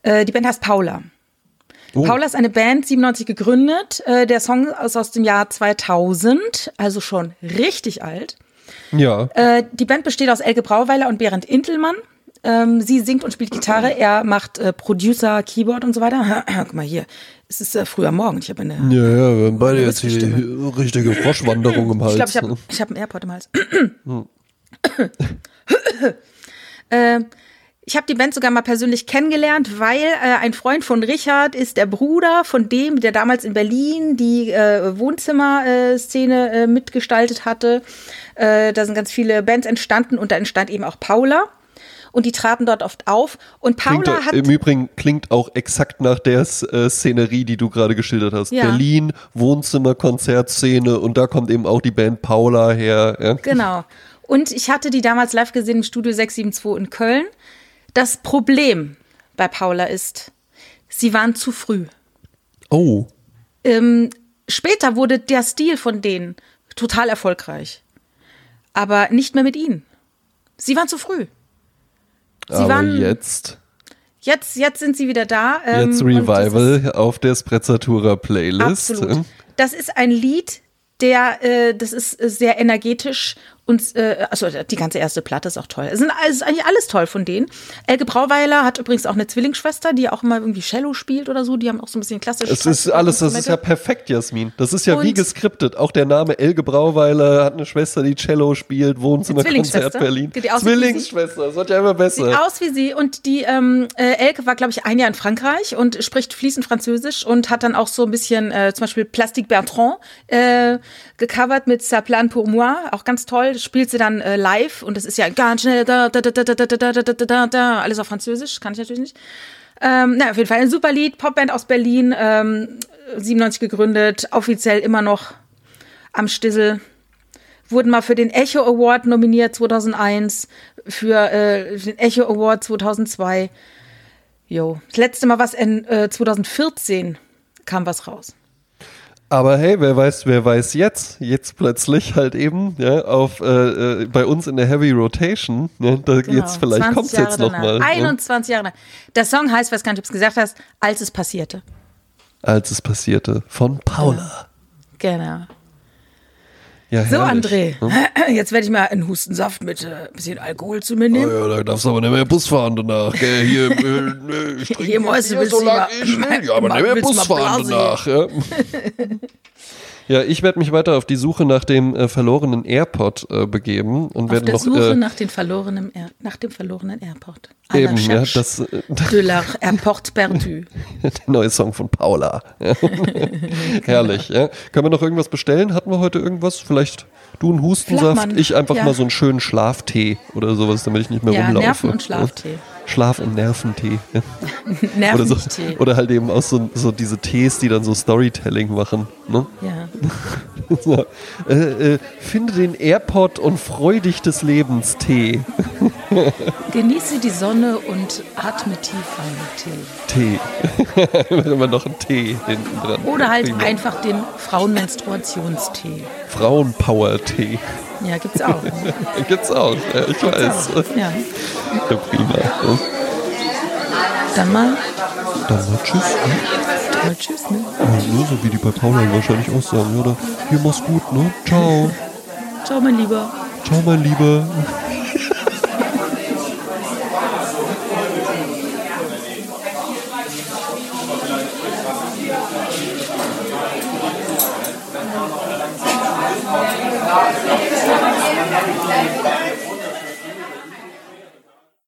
[SPEAKER 2] Äh, die Band heißt Paula. Oh. Paula ist eine Band, 97 gegründet. Der Song ist aus dem Jahr 2000, also schon richtig alt.
[SPEAKER 1] Ja.
[SPEAKER 2] die Band besteht aus Elke Brauweiler und Berend Intelmann. Ähm, sie singt und spielt Gitarre, er macht Producer, Keyboard und so weiter. Guck mal hier, es ist äh, früher Morgen. Ich habe eine.
[SPEAKER 1] Ja, ja, wir haben beide jetzt hier richtige Froschwanderung im Hals.
[SPEAKER 2] Ich glaube, ich habe hab einen Airport im Hals. hm. äh, ich habe die Band sogar mal persönlich kennengelernt, weil äh, ein Freund von Richard ist der Bruder von dem, der damals in Berlin die äh, Wohnzimmerszene äh, mitgestaltet hatte. Äh, da sind ganz viele Bands entstanden und da entstand eben auch Paula und die traten dort oft auf. Und Paula
[SPEAKER 1] klingt,
[SPEAKER 2] hat.
[SPEAKER 1] Im Übrigen klingt auch exakt nach der äh, Szenerie, die du gerade geschildert hast. Ja. Berlin, Wohnzimmer, Konzertszene und da kommt eben auch die Band Paula her. Ja.
[SPEAKER 2] Genau. Und ich hatte die damals live gesehen im Studio 672 in Köln. Das Problem bei Paula ist, sie waren zu früh.
[SPEAKER 1] Oh.
[SPEAKER 2] Ähm, später wurde der Stil von denen total erfolgreich. Aber nicht mehr mit ihnen. Sie waren zu früh.
[SPEAKER 1] Sie Aber waren jetzt.
[SPEAKER 2] Jetzt, jetzt sind sie wieder da.
[SPEAKER 1] Ähm, jetzt Revival auf der Sprezzatura Playlist.
[SPEAKER 2] Absolut. Das ist ein Lied, der, äh, das ist sehr energetisch und äh, also die ganze erste Platte ist auch toll. Es, sind, es ist eigentlich alles toll von denen. Elke Brauweiler hat übrigens auch eine Zwillingsschwester, die auch immer irgendwie Cello spielt oder so. Die haben auch so ein bisschen klassisch.
[SPEAKER 1] Es ist alles, das ist ja perfekt, Jasmin. Das ist ja und wie geskriptet. Auch der Name Elke Brauweiler hat eine Schwester, die Cello spielt, Wohnzimmerkonzert Berlin. Zwillingsschwester, das wird ja immer besser.
[SPEAKER 2] Sieht aus wie sie und die ähm, äh, Elke war, glaube ich, ein Jahr in Frankreich und spricht fließend Französisch und hat dann auch so ein bisschen äh, zum Beispiel Plastique Bertrand äh, gecovert mit Sa Plan pour moi, auch ganz toll spielt sie dann äh, live und das ist ja ganz schnell da, da, da, da, da, da, da, da, da, da, alles auf Französisch, kann ich natürlich nicht. Ähm, na, auf jeden Fall ein super Lied, Popband aus Berlin, ähm, 97 gegründet, offiziell immer noch am Stissel. Wurden mal für den Echo Award nominiert 2001, für äh, den Echo Award 2002. Jo, das letzte Mal was in äh, 2014 kam was raus.
[SPEAKER 1] Aber hey, wer weiß, wer weiß jetzt? Jetzt plötzlich halt eben, ja, auf äh, äh bei uns in der Heavy Rotation. Ja, da genau, jetzt vielleicht kommt es jetzt nochmal.
[SPEAKER 2] 21 Jahre. Der Song heißt, weiß gar nicht, ob du es gesagt hast, als es passierte.
[SPEAKER 1] Als es passierte. Von Paula.
[SPEAKER 2] Genau. Ja, so, André, hm? jetzt werde ich mal einen Hustensaft mit äh, ein bisschen Alkohol zu mir nehmen.
[SPEAKER 1] Oh ja, da darfst du aber nicht mehr Bus fahren danach. Gell? Hier, äh, ich
[SPEAKER 2] hier, Mäuse, hier so lange ich will.
[SPEAKER 1] Ja, aber nicht mehr Bus fahren danach. Ja. Ja, ich werde mich weiter auf die Suche nach dem äh, verlorenen AirPod äh, begeben und werde noch.
[SPEAKER 2] Auf der Suche äh, nach, den verlorenen Air, nach dem verlorenen AirPod.
[SPEAKER 1] Eben, ja, das. Äh,
[SPEAKER 2] de la AirPort perdu.
[SPEAKER 1] der neue Song von Paula. Herrlich. Ja. Können wir noch irgendwas bestellen? Hatten wir heute irgendwas? Vielleicht du einen Hustensaft, Flachmann. ich einfach ja. mal so einen schönen Schlaftee oder sowas, damit ich nicht mehr ja, rumlaufe.
[SPEAKER 2] Nerven und Schlaftee.
[SPEAKER 1] Schlaf- und Nerventee.
[SPEAKER 2] Nerventee.
[SPEAKER 1] Oder, so, oder halt eben auch so, so diese Tees, die dann so Storytelling machen. Ne?
[SPEAKER 2] Ja.
[SPEAKER 1] so, äh, äh, finde den AirPod und freu dich des Lebens Tee.
[SPEAKER 2] Genieße die Sonne und atme tief
[SPEAKER 1] ein Tee. Tee. Immer noch ein Tee hinten dran.
[SPEAKER 2] Oder halt Prima. einfach den Frauenmenstruationstee.
[SPEAKER 1] Frauenpower-Tee.
[SPEAKER 2] Ja, gibt's auch.
[SPEAKER 1] gibt's auch, ja, ich gibt's weiß.
[SPEAKER 2] Auch. Ja.
[SPEAKER 1] ja, prima.
[SPEAKER 2] Dann mal.
[SPEAKER 1] Dann mal tschüss. Ne?
[SPEAKER 2] Dann mal tschüss, ne?
[SPEAKER 1] Ja, so wie die bei Paula wahrscheinlich auch sagen, oder? Hier, mach's gut, ne? Ciao.
[SPEAKER 2] Ciao, mein Lieber.
[SPEAKER 1] Ciao, mein Lieber.